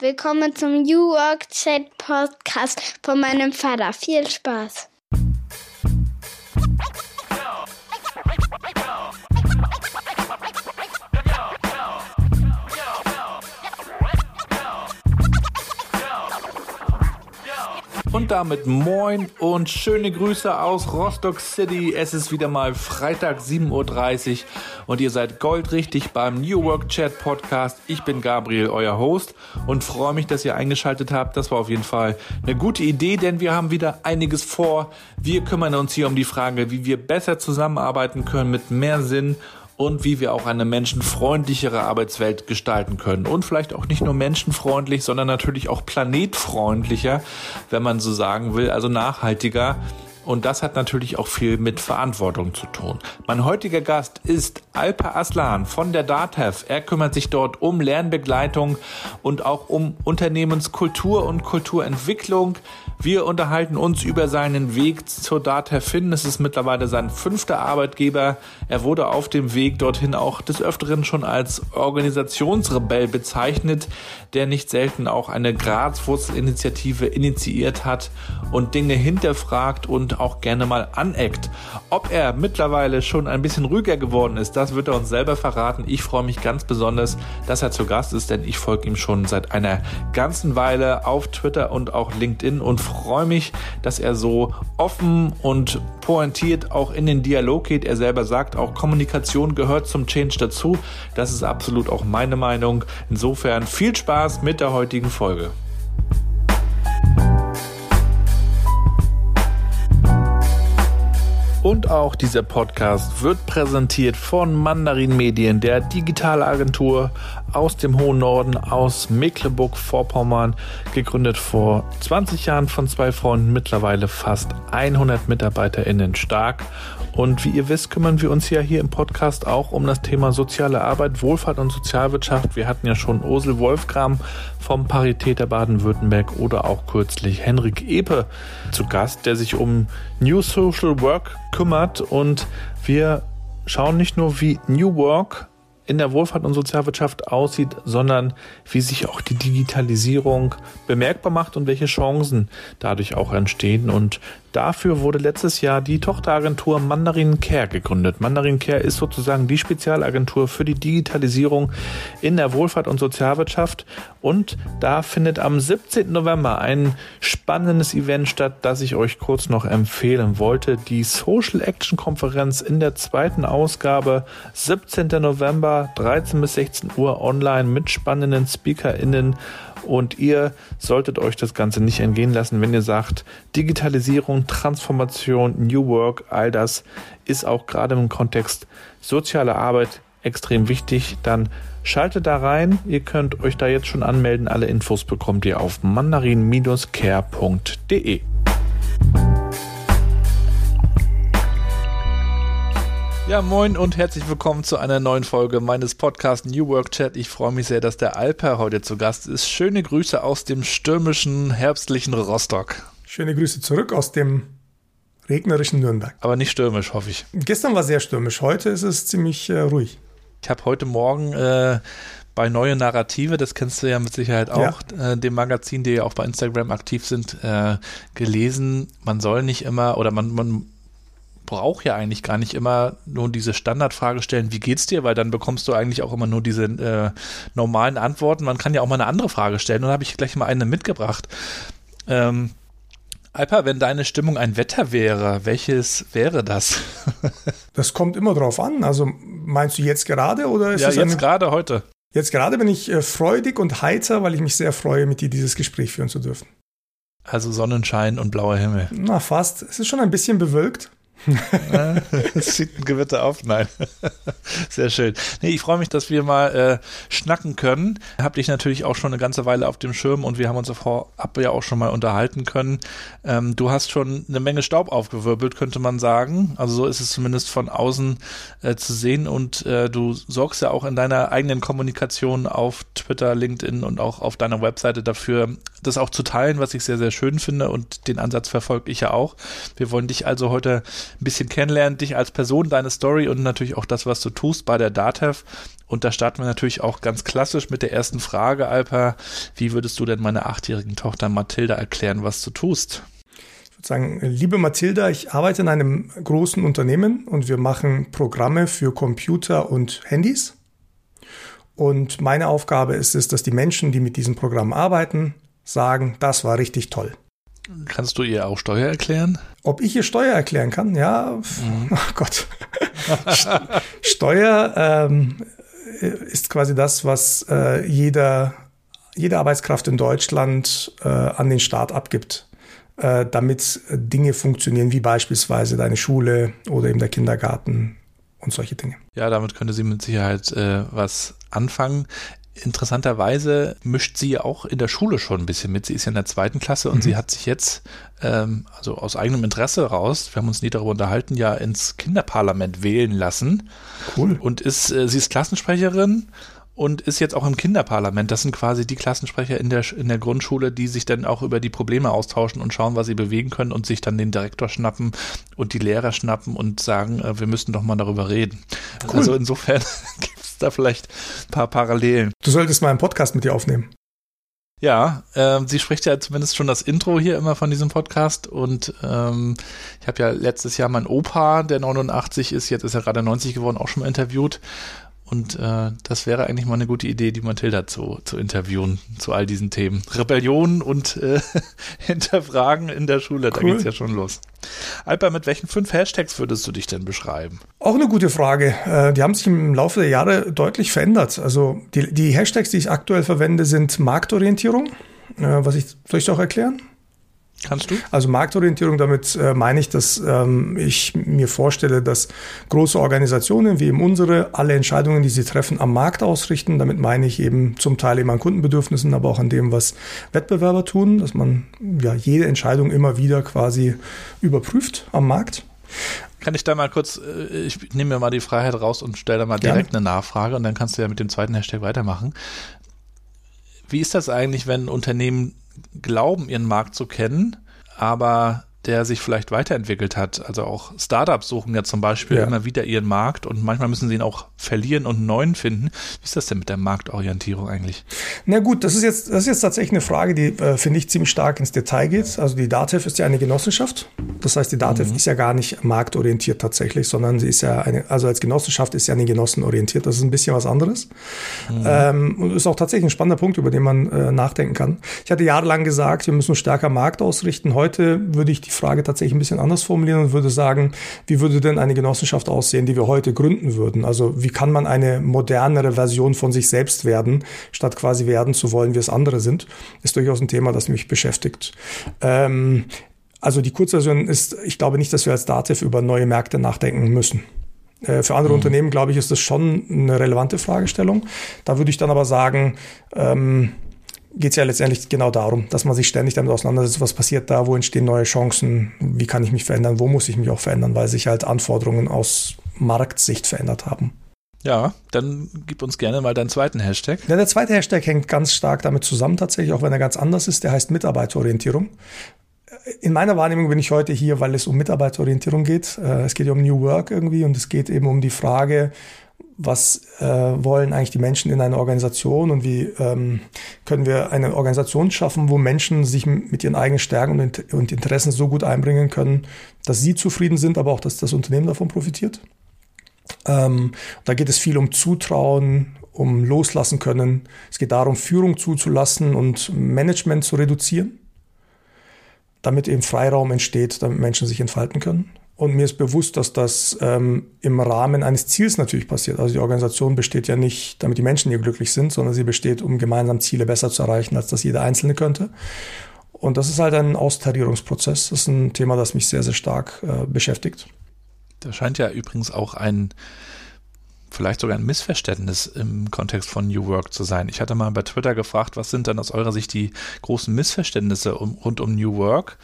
Willkommen zum New Work Chat Podcast von meinem Vater. Viel Spaß. Und damit moin und schöne Grüße aus Rostock City. Es ist wieder mal Freitag 7.30 Uhr und ihr seid goldrichtig beim New Work Chat Podcast. Ich bin Gabriel, euer Host und freue mich, dass ihr eingeschaltet habt. Das war auf jeden Fall eine gute Idee, denn wir haben wieder einiges vor. Wir kümmern uns hier um die Frage, wie wir besser zusammenarbeiten können mit mehr Sinn und wie wir auch eine menschenfreundlichere Arbeitswelt gestalten können. Und vielleicht auch nicht nur menschenfreundlich, sondern natürlich auch planetfreundlicher, wenn man so sagen will, also nachhaltiger. Und das hat natürlich auch viel mit Verantwortung zu tun. Mein heutiger Gast ist Alpa Aslan von der DATEV. Er kümmert sich dort um Lernbegleitung und auch um Unternehmenskultur und Kulturentwicklung. Wir unterhalten uns über seinen Weg zur DATEV hin. Es ist mittlerweile sein fünfter Arbeitgeber. Er wurde auf dem Weg dorthin auch des Öfteren schon als Organisationsrebell bezeichnet, der nicht selten auch eine Grazwurzelinitiative initiiert hat und Dinge hinterfragt und auch gerne mal aneckt. Ob er mittlerweile schon ein bisschen ruhiger geworden ist, das wird er uns selber verraten. Ich freue mich ganz besonders, dass er zu Gast ist, denn ich folge ihm schon seit einer ganzen Weile auf Twitter und auch LinkedIn und freue mich, dass er so offen und pointiert auch in den Dialog geht. Er selber sagt, auch Kommunikation gehört zum Change dazu. Das ist absolut auch meine Meinung. Insofern viel Spaß mit der heutigen Folge. Und auch dieser Podcast wird präsentiert von Mandarin Medien, der Digitalagentur aus dem hohen Norden, aus Mecklenburg-Vorpommern, gegründet vor 20 Jahren von zwei Freunden, mittlerweile fast 100 MitarbeiterInnen stark. Und wie ihr wisst, kümmern wir uns ja hier im Podcast auch um das Thema soziale Arbeit, Wohlfahrt und Sozialwirtschaft. Wir hatten ja schon Ursel Wolfgram vom Paritäter Baden-Württemberg oder auch kürzlich Henrik Epe zu Gast, der sich um New Social Work kümmert. Und wir schauen nicht nur, wie New Work in der Wohlfahrt und Sozialwirtschaft aussieht, sondern wie sich auch die Digitalisierung bemerkbar macht und welche Chancen dadurch auch entstehen. Und Dafür wurde letztes Jahr die Tochteragentur Mandarin Care gegründet. Mandarin Care ist sozusagen die Spezialagentur für die Digitalisierung in der Wohlfahrt und Sozialwirtschaft. Und da findet am 17. November ein spannendes Event statt, das ich euch kurz noch empfehlen wollte. Die Social Action Konferenz in der zweiten Ausgabe, 17. November, 13 bis 16 Uhr online mit spannenden SpeakerInnen und ihr solltet euch das Ganze nicht entgehen lassen, wenn ihr sagt, Digitalisierung, Transformation, New Work, all das ist auch gerade im Kontext soziale Arbeit extrem wichtig. Dann schaltet da rein. Ihr könnt euch da jetzt schon anmelden. Alle Infos bekommt ihr auf mandarin-care.de. Ja, moin und herzlich willkommen zu einer neuen Folge meines Podcasts New Work Chat. Ich freue mich sehr, dass der Alper heute zu Gast ist. Schöne Grüße aus dem stürmischen, herbstlichen Rostock. Schöne Grüße zurück aus dem regnerischen Nürnberg. Aber nicht stürmisch, hoffe ich. Gestern war sehr stürmisch, heute ist es ziemlich äh, ruhig. Ich habe heute Morgen äh, bei Neue Narrative, das kennst du ja mit Sicherheit auch, ja. äh, dem Magazin, die ja auch bei Instagram aktiv sind, äh, gelesen, man soll nicht immer oder man, man braucht ja eigentlich gar nicht immer nur diese Standardfrage stellen, wie geht's dir, weil dann bekommst du eigentlich auch immer nur diese äh, normalen Antworten. Man kann ja auch mal eine andere Frage stellen und da habe ich gleich mal eine mitgebracht. Ähm, Alpa, wenn deine Stimmung ein Wetter wäre, welches wäre das? das kommt immer drauf an. Also meinst du jetzt gerade oder ist Ja, jetzt gerade heute. Jetzt gerade bin ich äh, freudig und heiter, weil ich mich sehr freue, mit dir dieses Gespräch führen zu dürfen. Also Sonnenschein und blauer Himmel. Na, fast. Es ist schon ein bisschen bewölkt. es sieht ein Gewitter auf. Nein. Sehr schön. Nee, ich freue mich, dass wir mal äh, schnacken können. Hab dich natürlich auch schon eine ganze Weile auf dem Schirm und wir haben uns vorab ja auch schon mal unterhalten können. Ähm, du hast schon eine Menge Staub aufgewirbelt, könnte man sagen. Also so ist es zumindest von außen äh, zu sehen und äh, du sorgst ja auch in deiner eigenen Kommunikation auf Twitter, LinkedIn und auch auf deiner Webseite dafür, das auch zu teilen, was ich sehr, sehr schön finde und den Ansatz verfolge ich ja auch. Wir wollen dich also heute ein bisschen kennenlernen, dich als Person, deine Story und natürlich auch das, was du tust bei der DATEV. Und da starten wir natürlich auch ganz klassisch mit der ersten Frage, Alper. Wie würdest du denn meiner achtjährigen Tochter Mathilda erklären, was du tust? Ich würde sagen, liebe Mathilda, ich arbeite in einem großen Unternehmen und wir machen Programme für Computer und Handys. Und meine Aufgabe ist es, dass die Menschen, die mit diesem Programm arbeiten, sagen, das war richtig toll. Kannst du ihr auch Steuer erklären? Ob ich ihr Steuer erklären kann? Ja, mhm. oh Gott. Steuer ähm, ist quasi das, was äh, jeder, jede Arbeitskraft in Deutschland äh, an den Staat abgibt, äh, damit Dinge funktionieren, wie beispielsweise deine Schule oder eben der Kindergarten und solche Dinge. Ja, damit könnte sie mit Sicherheit äh, was anfangen. Interessanterweise mischt sie auch in der Schule schon ein bisschen mit. Sie ist ja in der zweiten Klasse und mhm. sie hat sich jetzt, ähm, also aus eigenem Interesse raus, wir haben uns nie darüber unterhalten, ja ins Kinderparlament wählen lassen. Cool. Und ist, äh, sie ist Klassensprecherin und ist jetzt auch im Kinderparlament. Das sind quasi die Klassensprecher in der, in der Grundschule, die sich dann auch über die Probleme austauschen und schauen, was sie bewegen können und sich dann den Direktor schnappen und die Lehrer schnappen und sagen, äh, wir müssen doch mal darüber reden. Cool. Also insofern gibt es da vielleicht ein paar Parallelen. Du solltest mal einen Podcast mit dir aufnehmen. Ja, äh, sie spricht ja zumindest schon das Intro hier immer von diesem Podcast und ähm, ich habe ja letztes Jahr meinen Opa, der 89 ist, jetzt ist er gerade 90 geworden, auch schon mal interviewt und äh, das wäre eigentlich mal eine gute Idee, die Mathilda zu, zu interviewen zu all diesen Themen. Rebellion und äh, Hinterfragen in der Schule, cool. da geht's ja schon los. Alper, mit welchen fünf Hashtags würdest du dich denn beschreiben? Auch eine gute Frage. Äh, die haben sich im Laufe der Jahre deutlich verändert. Also die, die Hashtags, die ich aktuell verwende, sind Marktorientierung. Äh, was ich, soll ich auch erklären? Kannst du? Also Marktorientierung, damit äh, meine ich, dass ähm, ich mir vorstelle, dass große Organisationen wie eben unsere alle Entscheidungen, die sie treffen, am Markt ausrichten. Damit meine ich eben zum Teil eben an Kundenbedürfnissen, aber auch an dem, was Wettbewerber tun, dass man ja jede Entscheidung immer wieder quasi überprüft am Markt. Kann ich da mal kurz, äh, ich nehme mir mal die Freiheit raus und stelle da mal direkt ja. eine Nachfrage und dann kannst du ja mit dem zweiten Hashtag weitermachen. Wie ist das eigentlich, wenn Unternehmen glauben, ihren Markt zu kennen, aber der sich vielleicht weiterentwickelt hat. Also auch Startups suchen ja zum Beispiel ja. immer wieder ihren Markt und manchmal müssen sie ihn auch verlieren und einen neuen finden. Wie ist das denn mit der Marktorientierung eigentlich? Na gut, das ist jetzt, das ist jetzt tatsächlich eine Frage, die, äh, finde ich, ziemlich stark ins Detail geht. Also die DATEV ist ja eine Genossenschaft. Das heißt, die DATEV mhm. ist ja gar nicht marktorientiert tatsächlich, sondern sie ist ja eine, also als Genossenschaft ist ja eine genossenorientiert. Das ist ein bisschen was anderes. Mhm. Ähm, und ist auch tatsächlich ein spannender Punkt, über den man äh, nachdenken kann. Ich hatte jahrelang gesagt, wir müssen stärker Markt ausrichten. Heute würde ich die die Frage tatsächlich ein bisschen anders formulieren und würde sagen, wie würde denn eine Genossenschaft aussehen, die wir heute gründen würden? Also wie kann man eine modernere Version von sich selbst werden, statt quasi werden zu wollen, wie es andere sind, ist durchaus ein Thema, das mich beschäftigt. Ähm, also die Kurzversion ist, ich glaube nicht, dass wir als Dativ über neue Märkte nachdenken müssen. Äh, für andere mhm. Unternehmen, glaube ich, ist das schon eine relevante Fragestellung. Da würde ich dann aber sagen, ähm, geht es ja letztendlich genau darum, dass man sich ständig damit auseinandersetzt, was passiert da, wo entstehen neue Chancen, wie kann ich mich verändern, wo muss ich mich auch verändern, weil sich halt Anforderungen aus Marktsicht verändert haben. Ja, dann gib uns gerne mal deinen zweiten Hashtag. Ja, der zweite Hashtag hängt ganz stark damit zusammen tatsächlich, auch wenn er ganz anders ist. Der heißt Mitarbeiterorientierung. In meiner Wahrnehmung bin ich heute hier, weil es um Mitarbeiterorientierung geht. Äh, es geht ja um New Work irgendwie und es geht eben um die Frage, was äh, wollen eigentlich die Menschen in einer Organisation und wie ähm, können wir eine Organisation schaffen, wo Menschen sich mit ihren eigenen Stärken und, und Interessen so gut einbringen können, dass sie zufrieden sind, aber auch, dass das Unternehmen davon profitiert. Ähm, da geht es viel um Zutrauen, um Loslassen können. Es geht darum, Führung zuzulassen und Management zu reduzieren, damit eben Freiraum entsteht, damit Menschen sich entfalten können. Und mir ist bewusst, dass das ähm, im Rahmen eines Ziels natürlich passiert. Also die Organisation besteht ja nicht, damit die Menschen hier glücklich sind, sondern sie besteht, um gemeinsam Ziele besser zu erreichen, als das jeder Einzelne könnte. Und das ist halt ein Austarierungsprozess. Das ist ein Thema, das mich sehr, sehr stark äh, beschäftigt. Da scheint ja übrigens auch ein, vielleicht sogar ein Missverständnis im Kontext von New Work zu sein. Ich hatte mal bei Twitter gefragt, was sind dann aus eurer Sicht die großen Missverständnisse um, rund um New Work?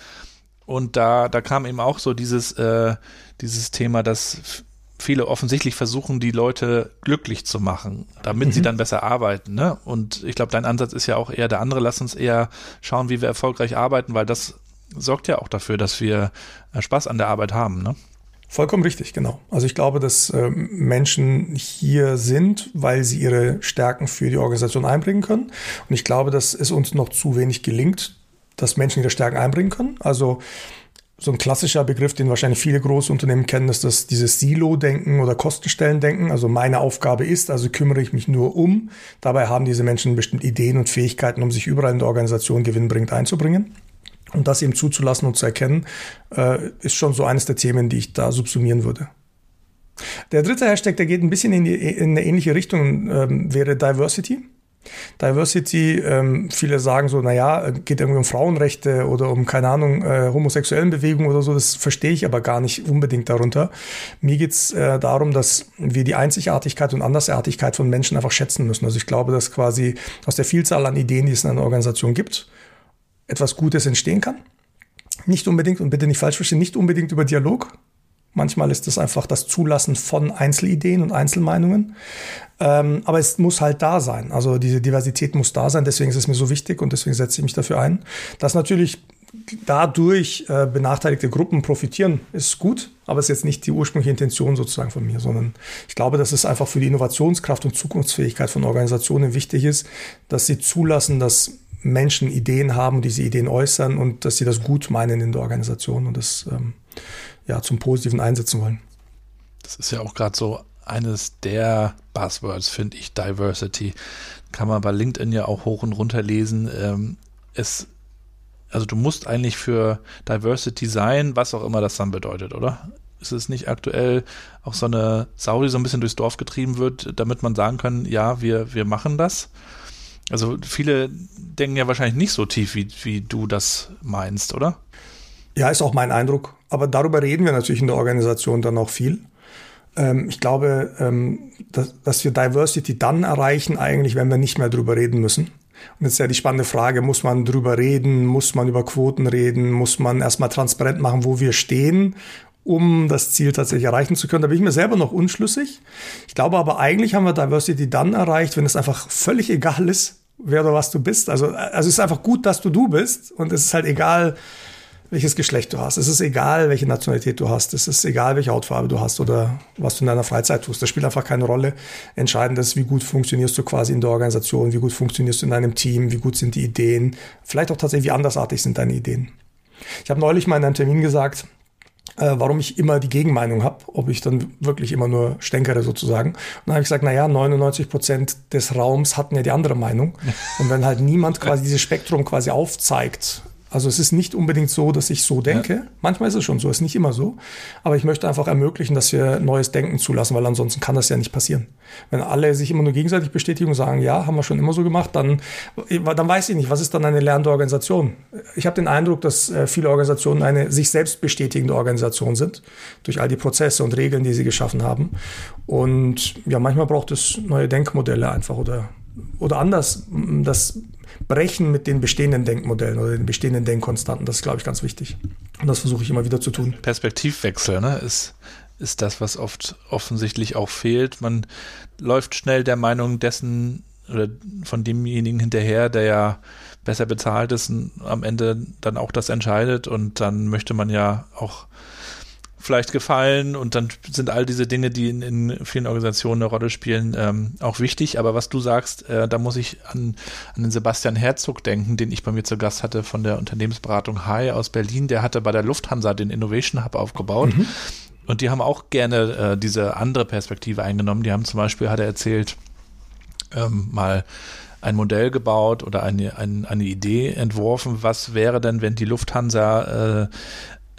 Und da, da kam eben auch so dieses, äh, dieses Thema, dass viele offensichtlich versuchen, die Leute glücklich zu machen, damit mhm. sie dann besser arbeiten. Ne? Und ich glaube, dein Ansatz ist ja auch eher der andere. Lass uns eher schauen, wie wir erfolgreich arbeiten, weil das sorgt ja auch dafür, dass wir äh, Spaß an der Arbeit haben. Ne? Vollkommen richtig, genau. Also ich glaube, dass äh, Menschen hier sind, weil sie ihre Stärken für die Organisation einbringen können. Und ich glaube, dass es uns noch zu wenig gelingt, dass Menschen ihre Stärken einbringen können. Also so ein klassischer Begriff, den wahrscheinlich viele große Unternehmen kennen, ist das dieses Silo-Denken oder Kostenstellendenken. Also meine Aufgabe ist, also kümmere ich mich nur um. Dabei haben diese Menschen bestimmt Ideen und Fähigkeiten, um sich überall in der Organisation gewinnbringend einzubringen. Und das eben zuzulassen und zu erkennen, äh, ist schon so eines der Themen, die ich da subsumieren würde. Der dritte Hashtag, der geht ein bisschen in, die, in eine ähnliche Richtung, ähm, wäre Diversity. Diversity, ähm, viele sagen so, naja, geht irgendwie um Frauenrechte oder um, keine Ahnung, äh, homosexuellen Bewegungen oder so, das verstehe ich aber gar nicht unbedingt darunter. Mir geht's äh, darum, dass wir die Einzigartigkeit und Andersartigkeit von Menschen einfach schätzen müssen. Also ich glaube, dass quasi aus der Vielzahl an Ideen, die es in einer Organisation gibt, etwas Gutes entstehen kann. Nicht unbedingt, und bitte nicht falsch verstehen, nicht unbedingt über Dialog. Manchmal ist das einfach das Zulassen von Einzelideen und Einzelmeinungen. Ähm, aber es muss halt da sein. Also diese Diversität muss da sein. Deswegen ist es mir so wichtig und deswegen setze ich mich dafür ein. Dass natürlich dadurch äh, benachteiligte Gruppen profitieren, ist gut, aber es ist jetzt nicht die ursprüngliche Intention sozusagen von mir, sondern ich glaube, dass es einfach für die Innovationskraft und Zukunftsfähigkeit von Organisationen wichtig ist, dass sie zulassen, dass Menschen Ideen haben, diese Ideen äußern und dass sie das gut meinen in der Organisation und das ähm, ja, zum Positiven einsetzen wollen. Das ist ja auch gerade so eines der Buzzwords, finde ich, Diversity. Kann man bei LinkedIn ja auch hoch und runter lesen. Ähm, es, also du musst eigentlich für Diversity sein, was auch immer das dann bedeutet, oder? Ist es nicht aktuell auch so eine Sau, die so ein bisschen durchs Dorf getrieben wird, damit man sagen kann, ja, wir, wir machen das? Also viele denken ja wahrscheinlich nicht so tief, wie, wie du das meinst, oder? Ja, ist auch mein Eindruck. Aber darüber reden wir natürlich in der Organisation dann auch viel. Ähm, ich glaube, ähm, dass, wir Diversity dann erreichen, eigentlich, wenn wir nicht mehr drüber reden müssen. Und jetzt ist ja die spannende Frage, muss man drüber reden, muss man über Quoten reden, muss man erstmal transparent machen, wo wir stehen um das Ziel tatsächlich erreichen zu können. Da bin ich mir selber noch unschlüssig. Ich glaube aber eigentlich haben wir Diversity dann erreicht, wenn es einfach völlig egal ist, wer oder was du bist. Also, also es ist einfach gut, dass du du bist und es ist halt egal, welches Geschlecht du hast. Es ist egal, welche Nationalität du hast. Es ist egal, welche Hautfarbe du hast oder was du in deiner Freizeit tust. Das spielt einfach keine Rolle. Entscheidend ist, wie gut funktionierst du quasi in der Organisation, wie gut funktionierst du in deinem Team, wie gut sind die Ideen, vielleicht auch tatsächlich, wie andersartig sind deine Ideen. Ich habe neulich mal in einem Termin gesagt, äh, warum ich immer die Gegenmeinung habe, ob ich dann wirklich immer nur stänkere sozusagen. Und dann habe ich gesagt, naja, 99 Prozent des Raums hatten ja die andere Meinung. Und wenn halt niemand quasi dieses Spektrum quasi aufzeigt, also es ist nicht unbedingt so, dass ich so denke. Ja. Manchmal ist es schon so, ist nicht immer so. Aber ich möchte einfach ermöglichen, dass wir neues Denken zulassen, weil ansonsten kann das ja nicht passieren. Wenn alle sich immer nur gegenseitig bestätigen und sagen, ja, haben wir schon immer so gemacht, dann, dann weiß ich nicht, was ist dann eine lernende Organisation? Ich habe den Eindruck, dass äh, viele Organisationen eine sich selbst bestätigende Organisation sind, durch all die Prozesse und Regeln, die sie geschaffen haben. Und ja, manchmal braucht es neue Denkmodelle einfach oder oder anders, das brechen mit den bestehenden Denkmodellen oder den bestehenden Denkkonstanten. Das ist, glaube ich, ganz wichtig. Und das versuche ich immer wieder zu tun. Perspektivwechsel ne, ist, ist das, was oft offensichtlich auch fehlt. Man läuft schnell der Meinung dessen oder von demjenigen hinterher, der ja besser bezahlt ist und am Ende dann auch das entscheidet. Und dann möchte man ja auch vielleicht gefallen und dann sind all diese Dinge, die in, in vielen Organisationen eine Rolle spielen, ähm, auch wichtig. Aber was du sagst, äh, da muss ich an, an den Sebastian Herzog denken, den ich bei mir zu Gast hatte von der Unternehmensberatung Hai aus Berlin. Der hatte bei der Lufthansa den Innovation Hub aufgebaut. Mhm. Und die haben auch gerne äh, diese andere Perspektive eingenommen. Die haben zum Beispiel, hat er erzählt, ähm, mal ein Modell gebaut oder eine, eine, eine Idee entworfen, was wäre denn, wenn die Lufthansa äh,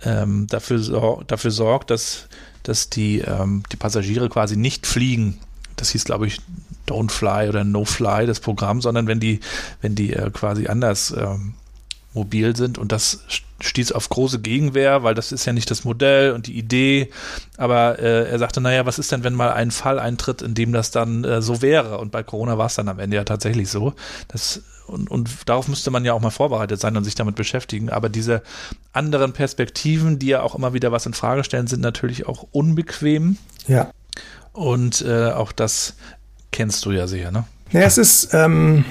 ähm, dafür, dafür sorgt, dass, dass die, ähm, die Passagiere quasi nicht fliegen. Das hieß, glaube ich, Don't Fly oder No Fly, das Programm, sondern wenn die, wenn die äh, quasi anders ähm, mobil sind und das stieß auf große Gegenwehr, weil das ist ja nicht das Modell und die Idee. Aber äh, er sagte, naja, was ist denn, wenn mal ein Fall eintritt, in dem das dann äh, so wäre? Und bei Corona war es dann am Ende ja tatsächlich so. Das und, und darauf müsste man ja auch mal vorbereitet sein und sich damit beschäftigen. Aber diese anderen Perspektiven, die ja auch immer wieder was in Frage stellen, sind natürlich auch unbequem. Ja. Und äh, auch das kennst du ja sehr, ne? Ja, es ist, ähm,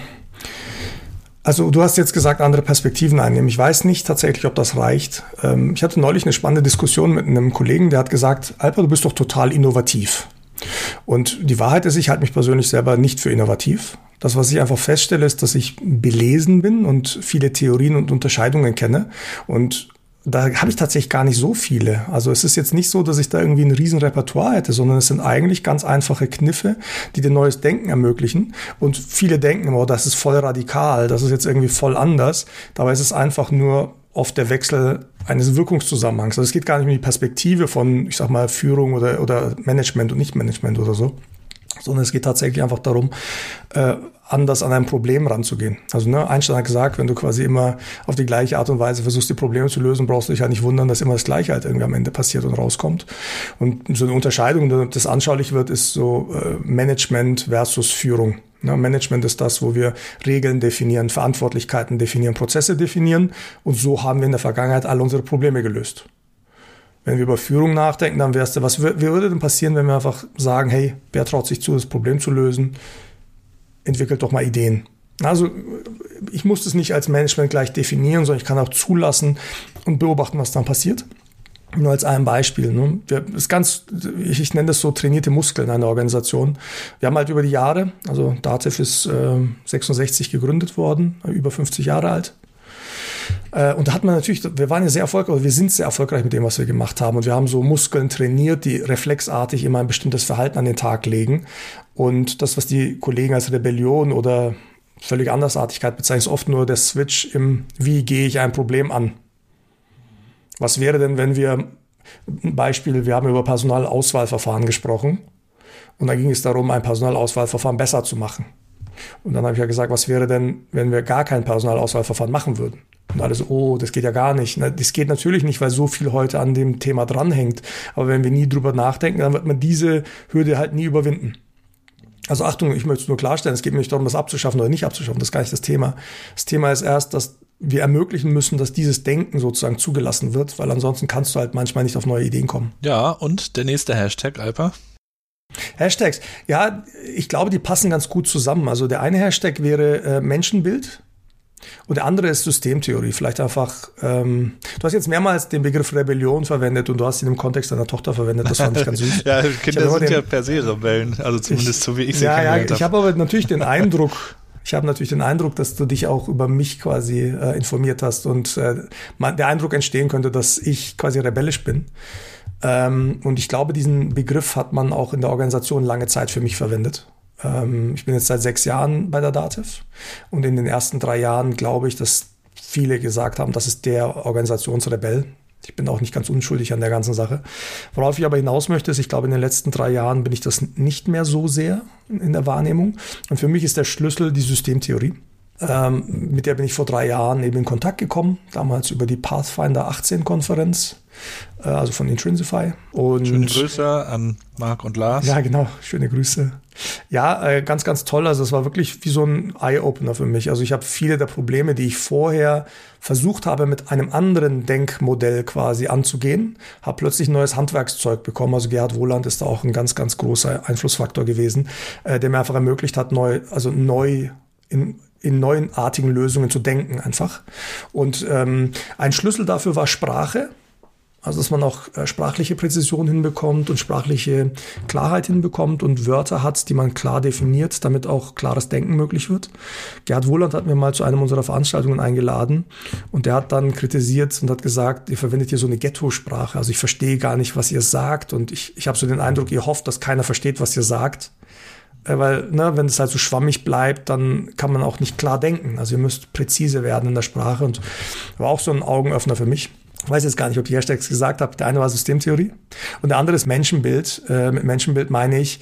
also du hast jetzt gesagt, andere Perspektiven einnehmen. Ich weiß nicht tatsächlich, ob das reicht. Ähm, ich hatte neulich eine spannende Diskussion mit einem Kollegen, der hat gesagt, Alper, du bist doch total innovativ. Und die Wahrheit ist, ich halte mich persönlich selber nicht für innovativ. Das, was ich einfach feststelle, ist, dass ich belesen bin und viele Theorien und Unterscheidungen kenne. Und da habe ich tatsächlich gar nicht so viele. Also es ist jetzt nicht so, dass ich da irgendwie ein riesen Repertoire hätte, sondern es sind eigentlich ganz einfache Kniffe, die dir neues Denken ermöglichen. Und viele denken, oh, das ist voll radikal, das ist jetzt irgendwie voll anders. Dabei ist es einfach nur oft der Wechsel eines Wirkungszusammenhangs. Also es geht gar nicht um die Perspektive von, ich sag mal, Führung oder, oder Management und Nicht-Management oder so, sondern es geht tatsächlich einfach darum, äh, anders an ein Problem ranzugehen. Also ne, Einstein hat gesagt, wenn du quasi immer auf die gleiche Art und Weise versuchst, die Probleme zu lösen, brauchst du dich halt nicht wundern, dass immer das Gleiche halt irgendwie am Ende passiert und rauskommt. Und so eine Unterscheidung, das anschaulich wird, ist so äh, Management versus Führung. Ne, Management ist das, wo wir Regeln definieren, Verantwortlichkeiten definieren, Prozesse definieren. Und so haben wir in der Vergangenheit alle unsere Probleme gelöst. Wenn wir über Führung nachdenken, dann wäre es, was würde denn passieren, wenn wir einfach sagen, hey, wer traut sich zu, das Problem zu lösen? Entwickelt doch mal Ideen. Also ich muss das nicht als Management gleich definieren, sondern ich kann auch zulassen und beobachten, was dann passiert. Nur als ein Beispiel. Ne? Wir, ist ganz, ich, ich nenne das so trainierte Muskeln einer Organisation. Wir haben halt über die Jahre, also Dativ ist äh, 66 gegründet worden, über 50 Jahre alt. Äh, und da hat man natürlich, wir waren ja sehr erfolgreich, wir sind sehr erfolgreich mit dem, was wir gemacht haben. Und wir haben so Muskeln trainiert, die reflexartig immer ein bestimmtes Verhalten an den Tag legen. Und das, was die Kollegen als Rebellion oder völlig Andersartigkeit bezeichnen, ist oft nur der Switch im, wie gehe ich ein Problem an. Was wäre denn, wenn wir, ein Beispiel, wir haben über Personalauswahlverfahren gesprochen. Und da ging es darum, ein Personalauswahlverfahren besser zu machen. Und dann habe ich ja gesagt, was wäre denn, wenn wir gar kein Personalauswahlverfahren machen würden? Und alle so, oh, das geht ja gar nicht. Das geht natürlich nicht, weil so viel heute an dem Thema dranhängt. Aber wenn wir nie drüber nachdenken, dann wird man diese Hürde halt nie überwinden. Also Achtung, ich möchte es nur klarstellen, es geht mir nicht darum, das abzuschaffen oder nicht abzuschaffen, das ist gar nicht das Thema. Das Thema ist erst, dass wir ermöglichen müssen, dass dieses Denken sozusagen zugelassen wird, weil ansonsten kannst du halt manchmal nicht auf neue Ideen kommen. Ja, und der nächste Hashtag, Alper? Hashtags, ja, ich glaube, die passen ganz gut zusammen. Also der eine Hashtag wäre äh, Menschenbild. Und der andere ist Systemtheorie. Vielleicht einfach, ähm, du hast jetzt mehrmals den Begriff Rebellion verwendet und du hast ihn im Kontext deiner Tochter verwendet. Das fand ich ganz süß. ja, Kinder sind den, ja per se Rebellen. Also zumindest ich, so wie ich sie ja, ja, Ich habe aber natürlich den Eindruck, ich habe natürlich den Eindruck, dass du dich auch über mich quasi äh, informiert hast und äh, man, der Eindruck entstehen könnte, dass ich quasi rebellisch bin. Ähm, und ich glaube, diesen Begriff hat man auch in der Organisation lange Zeit für mich verwendet. Ähm, ich bin jetzt seit sechs Jahren bei der Dativ und in den ersten drei Jahren glaube ich, dass viele gesagt haben, das ist der Organisationsrebell. Ich bin auch nicht ganz unschuldig an der ganzen Sache. Worauf ich aber hinaus möchte, ist, ich glaube, in den letzten drei Jahren bin ich das nicht mehr so sehr in der Wahrnehmung. Und für mich ist der Schlüssel die Systemtheorie. Ähm, mit der bin ich vor drei Jahren eben in Kontakt gekommen, damals über die Pathfinder 18 Konferenz, äh, also von Intrinsify. Und Schöne Grüße an Marc und Lars. Ja, genau, schöne Grüße. Ja, äh, ganz, ganz toll. Also es war wirklich wie so ein Eye-Opener für mich. Also ich habe viele der Probleme, die ich vorher versucht habe, mit einem anderen Denkmodell quasi anzugehen, habe plötzlich neues Handwerkszeug bekommen. Also Gerhard Wohland ist da auch ein ganz, ganz großer Einflussfaktor gewesen, äh, der mir einfach ermöglicht hat, neu, also neu in in neuenartigen Lösungen zu denken einfach. Und ähm, ein Schlüssel dafür war Sprache. Also, dass man auch äh, sprachliche Präzision hinbekommt und sprachliche Klarheit hinbekommt und Wörter hat, die man klar definiert, damit auch klares Denken möglich wird. Gerhard Wohland hat mir mal zu einem unserer Veranstaltungen eingeladen und der hat dann kritisiert und hat gesagt, ihr verwendet hier so eine Ghetto-Sprache. Also ich verstehe gar nicht, was ihr sagt und ich, ich habe so den Eindruck, ihr hofft, dass keiner versteht, was ihr sagt. Äh, weil, ne, wenn es halt so schwammig bleibt, dann kann man auch nicht klar denken. Also ihr müsst präzise werden in der Sprache und war auch so ein Augenöffner für mich. Ich weiß jetzt gar nicht, ob die Hashtags gesagt habe. Der eine war Systemtheorie und der andere ist Menschenbild. Äh, mit Menschenbild meine ich,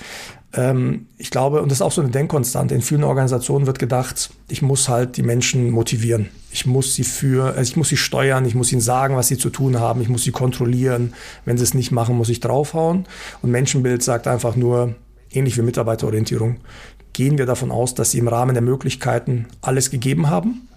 ähm, ich glaube, und das ist auch so eine Denkkonstante, in vielen Organisationen wird gedacht, ich muss halt die Menschen motivieren. Ich muss sie für, also ich muss sie steuern, ich muss ihnen sagen, was sie zu tun haben, ich muss sie kontrollieren. Wenn sie es nicht machen, muss ich draufhauen. Und Menschenbild sagt einfach nur, ähnlich wie Mitarbeiterorientierung. gehen wir davon aus, dass sie im Rahmen der Möglichkeiten alles gegeben haben.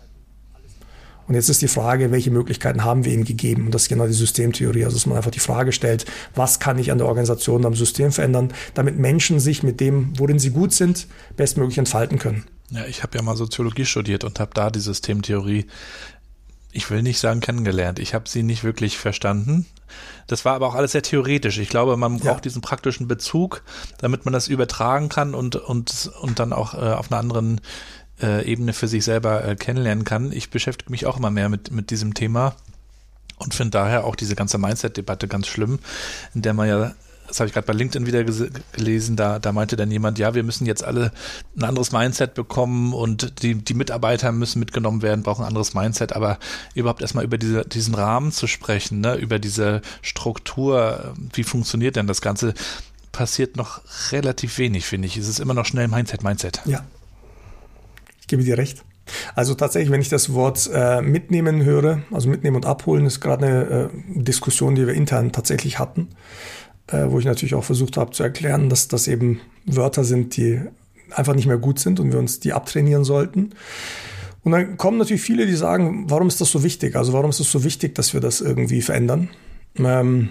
Und jetzt ist die Frage, welche Möglichkeiten haben wir ihnen gegeben? Und das ist genau die Systemtheorie. Also, dass man einfach die Frage stellt, was kann ich an der Organisation, am System verändern, damit Menschen sich mit dem, worin sie gut sind, bestmöglich entfalten können. Ja, ich habe ja mal Soziologie studiert und habe da die Systemtheorie, ich will nicht sagen kennengelernt. Ich habe sie nicht wirklich verstanden. Das war aber auch alles sehr theoretisch. Ich glaube, man braucht ja. diesen praktischen Bezug, damit man das übertragen kann und, und, und dann auch äh, auf einer anderen äh, Ebene für sich selber äh, kennenlernen kann. Ich beschäftige mich auch immer mehr mit, mit diesem Thema und finde daher auch diese ganze Mindset-Debatte ganz schlimm, in der man ja das habe ich gerade bei LinkedIn wieder gelesen, da, da meinte dann jemand, ja, wir müssen jetzt alle ein anderes Mindset bekommen und die, die Mitarbeiter müssen mitgenommen werden, brauchen ein anderes Mindset, aber überhaupt erstmal über diese, diesen Rahmen zu sprechen, ne, über diese Struktur, wie funktioniert denn das Ganze, passiert noch relativ wenig, finde ich. Es ist immer noch schnell Mindset, Mindset. Ja, ich gebe dir recht. Also tatsächlich, wenn ich das Wort äh, mitnehmen höre, also mitnehmen und abholen, ist gerade eine äh, Diskussion, die wir intern tatsächlich hatten, äh, wo ich natürlich auch versucht habe zu erklären, dass das eben Wörter sind, die einfach nicht mehr gut sind und wir uns die abtrainieren sollten. Und dann kommen natürlich viele, die sagen, warum ist das so wichtig? Also warum ist es so wichtig, dass wir das irgendwie verändern? Ähm,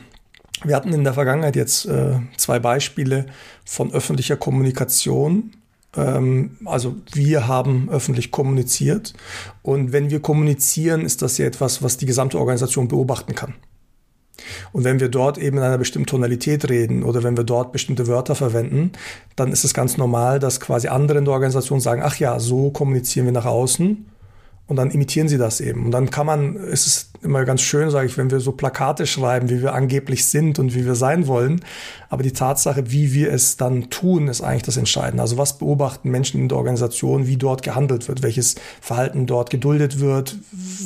wir hatten in der Vergangenheit jetzt äh, zwei Beispiele von öffentlicher Kommunikation, ähm, also wir haben öffentlich kommuniziert und wenn wir kommunizieren, ist das ja etwas, was die gesamte Organisation beobachten kann. Und wenn wir dort eben in einer bestimmten Tonalität reden oder wenn wir dort bestimmte Wörter verwenden, dann ist es ganz normal, dass quasi andere in der Organisation sagen, ach ja, so kommunizieren wir nach außen und dann imitieren sie das eben. Und dann kann man, ist es immer ganz schön, sage ich, wenn wir so Plakate schreiben, wie wir angeblich sind und wie wir sein wollen. Aber die Tatsache, wie wir es dann tun, ist eigentlich das Entscheidende. Also was beobachten Menschen in der Organisation, wie dort gehandelt wird, welches Verhalten dort geduldet wird,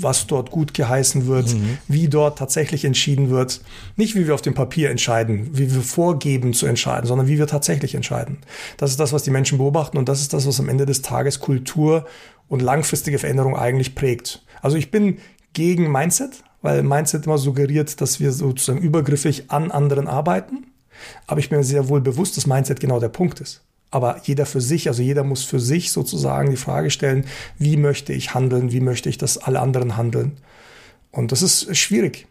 was dort gut geheißen wird, mhm. wie dort tatsächlich entschieden wird. Nicht wie wir auf dem Papier entscheiden, wie wir vorgeben zu entscheiden, sondern wie wir tatsächlich entscheiden. Das ist das, was die Menschen beobachten und das ist das, was am Ende des Tages Kultur und langfristige Veränderung eigentlich prägt. Also ich bin gegen Mindset, weil Mindset immer suggeriert, dass wir sozusagen übergriffig an anderen arbeiten. Aber ich bin mir sehr wohl bewusst, dass Mindset genau der Punkt ist. Aber jeder für sich, also jeder muss für sich sozusagen die Frage stellen, wie möchte ich handeln, wie möchte ich, dass alle anderen handeln. Und das ist schwierig,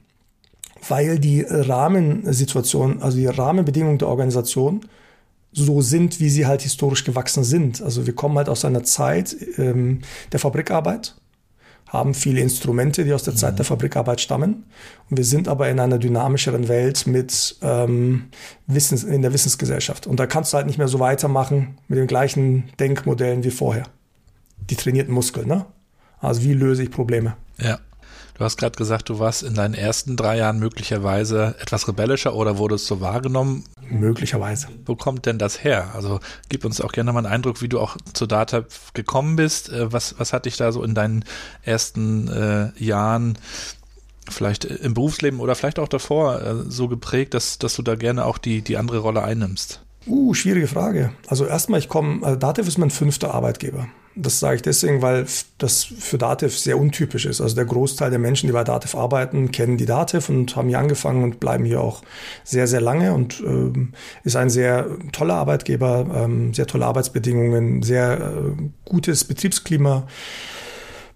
weil die Rahmensituation, also die Rahmenbedingungen der Organisation so sind, wie sie halt historisch gewachsen sind. Also wir kommen halt aus einer Zeit ähm, der Fabrikarbeit, haben viele Instrumente, die aus der mhm. Zeit der Fabrikarbeit stammen. Und wir sind aber in einer dynamischeren Welt mit ähm, Wissens, in der Wissensgesellschaft. Und da kannst du halt nicht mehr so weitermachen mit den gleichen Denkmodellen wie vorher. Die trainierten Muskeln, ne? Also wie löse ich Probleme? Ja. Du hast gerade gesagt, du warst in deinen ersten drei Jahren möglicherweise etwas rebellischer oder wurdest so wahrgenommen. Möglicherweise. Wo kommt denn das her? Also gib uns auch gerne mal einen Eindruck, wie du auch zu Data gekommen bist. Äh, was, was hat dich da so in deinen ersten äh, Jahren vielleicht im Berufsleben oder vielleicht auch davor äh, so geprägt, dass, dass du da gerne auch die, die andere Rolle einnimmst? Uh, schwierige Frage. Also erstmal, ich komme, also Dativ ist mein fünfter Arbeitgeber. Das sage ich deswegen, weil das für Dativ sehr untypisch ist. Also der Großteil der Menschen, die bei Dativ arbeiten, kennen die Dativ und haben hier angefangen und bleiben hier auch sehr, sehr lange und ähm, ist ein sehr toller Arbeitgeber, ähm, sehr tolle Arbeitsbedingungen, sehr äh, gutes Betriebsklima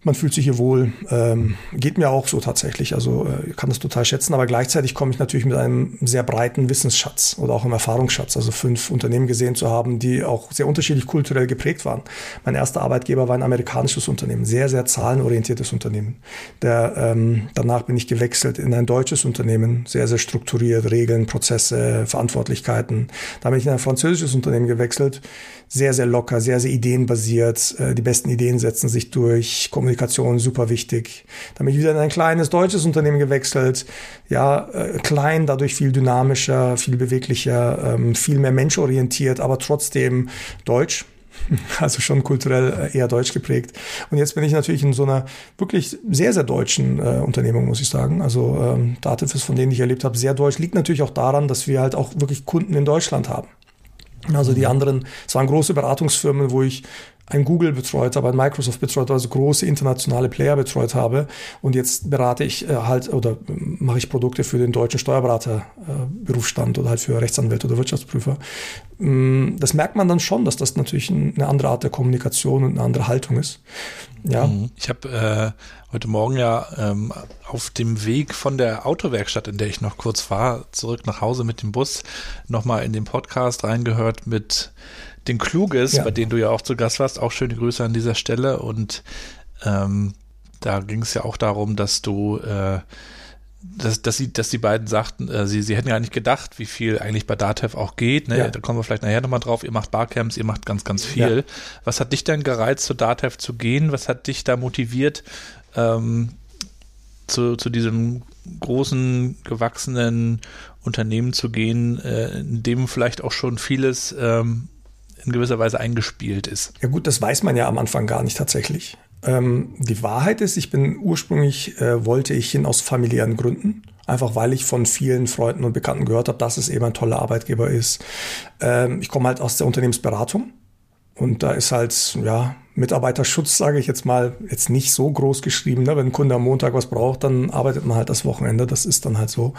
man fühlt sich hier wohl. Ähm, geht mir auch so tatsächlich. Also äh, kann das total schätzen. Aber gleichzeitig komme ich natürlich mit einem sehr breiten Wissensschatz oder auch einem Erfahrungsschatz. Also fünf Unternehmen gesehen zu haben, die auch sehr unterschiedlich kulturell geprägt waren. Mein erster Arbeitgeber war ein amerikanisches Unternehmen, sehr, sehr zahlenorientiertes Unternehmen. Der, ähm, danach bin ich gewechselt in ein deutsches Unternehmen, sehr, sehr strukturiert, Regeln, Prozesse, Verantwortlichkeiten. Da bin ich in ein französisches Unternehmen gewechselt, sehr, sehr locker, sehr, sehr ideenbasiert. Äh, die besten Ideen setzen sich durch. Kommunikation super wichtig. Dann bin ich wieder in ein kleines deutsches Unternehmen gewechselt. Ja, äh, klein, dadurch viel dynamischer, viel beweglicher, ähm, viel mehr menschorientiert, aber trotzdem deutsch. Also schon kulturell äh, eher deutsch geprägt. Und jetzt bin ich natürlich in so einer wirklich sehr, sehr deutschen äh, Unternehmung, muss ich sagen. Also ähm, Dativ ist von denen, die ich erlebt habe, sehr deutsch. Liegt natürlich auch daran, dass wir halt auch wirklich Kunden in Deutschland haben. Also die anderen, es waren große Beratungsfirmen, wo ich ein Google betreut habe, ein Microsoft betreut, also große internationale Player betreut habe. Und jetzt berate ich äh, halt oder mache ich Produkte für den deutschen Steuerberater-Berufsstand äh, oder halt für Rechtsanwälte oder Wirtschaftsprüfer. Mm, das merkt man dann schon, dass das natürlich eine andere Art der Kommunikation und eine andere Haltung ist. Ja. Mhm. Ich habe äh, heute Morgen ja ähm, auf dem Weg von der Autowerkstatt, in der ich noch kurz war, zurück nach Hause mit dem Bus, nochmal in den Podcast reingehört mit den Kluges, ja. bei denen du ja auch zu Gast warst. Auch schöne Grüße an dieser Stelle. Und ähm, da ging es ja auch darum, dass du, äh, dass, dass, sie, dass die beiden sagten, äh, sie, sie hätten ja nicht gedacht, wie viel eigentlich bei Datev auch geht. Ne? Ja. Da kommen wir vielleicht nachher nochmal drauf. Ihr macht Barcamps, ihr macht ganz, ganz viel. Ja. Was hat dich denn gereizt, zu Datev zu gehen? Was hat dich da motiviert, ähm, zu, zu diesem großen, gewachsenen Unternehmen zu gehen, äh, in dem vielleicht auch schon vieles ähm, in gewisser Weise eingespielt ist. Ja gut, das weiß man ja am Anfang gar nicht tatsächlich. Ähm, die Wahrheit ist, ich bin ursprünglich, äh, wollte ich hin aus familiären Gründen. Einfach weil ich von vielen Freunden und Bekannten gehört habe, dass es eben ein toller Arbeitgeber ist. Ähm, ich komme halt aus der Unternehmensberatung. Und da ist halt, ja, Mitarbeiterschutz, sage ich jetzt mal, jetzt nicht so groß geschrieben. Ne? Wenn ein Kunde am Montag was braucht, dann arbeitet man halt das Wochenende. Das ist dann halt so.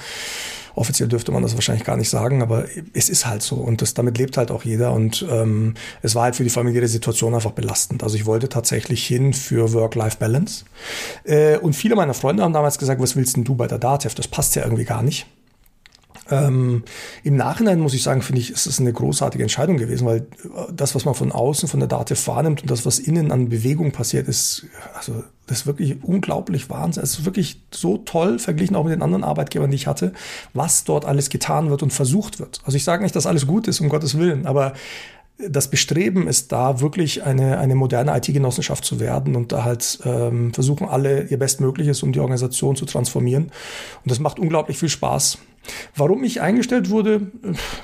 Offiziell dürfte man das wahrscheinlich gar nicht sagen, aber es ist halt so und das, damit lebt halt auch jeder und ähm, es war halt für die familiäre Situation einfach belastend. Also ich wollte tatsächlich hin für Work-Life-Balance äh, und viele meiner Freunde haben damals gesagt, was willst denn du bei der DATEV? Das passt ja irgendwie gar nicht. Ähm, Im Nachhinein muss ich sagen, finde ich, ist es eine großartige Entscheidung gewesen, weil das, was man von außen von der Dativ wahrnimmt und das, was innen an Bewegung passiert, ist, also das ist wirklich unglaublich Wahnsinn. Es ist wirklich so toll, verglichen auch mit den anderen Arbeitgebern, die ich hatte, was dort alles getan wird und versucht wird. Also ich sage nicht, dass alles gut ist, um Gottes Willen, aber das Bestreben ist da, wirklich eine, eine moderne IT-Genossenschaft zu werden und da halt ähm, versuchen alle ihr Bestmögliches, um die Organisation zu transformieren. Und das macht unglaublich viel Spaß. Warum ich eingestellt wurde,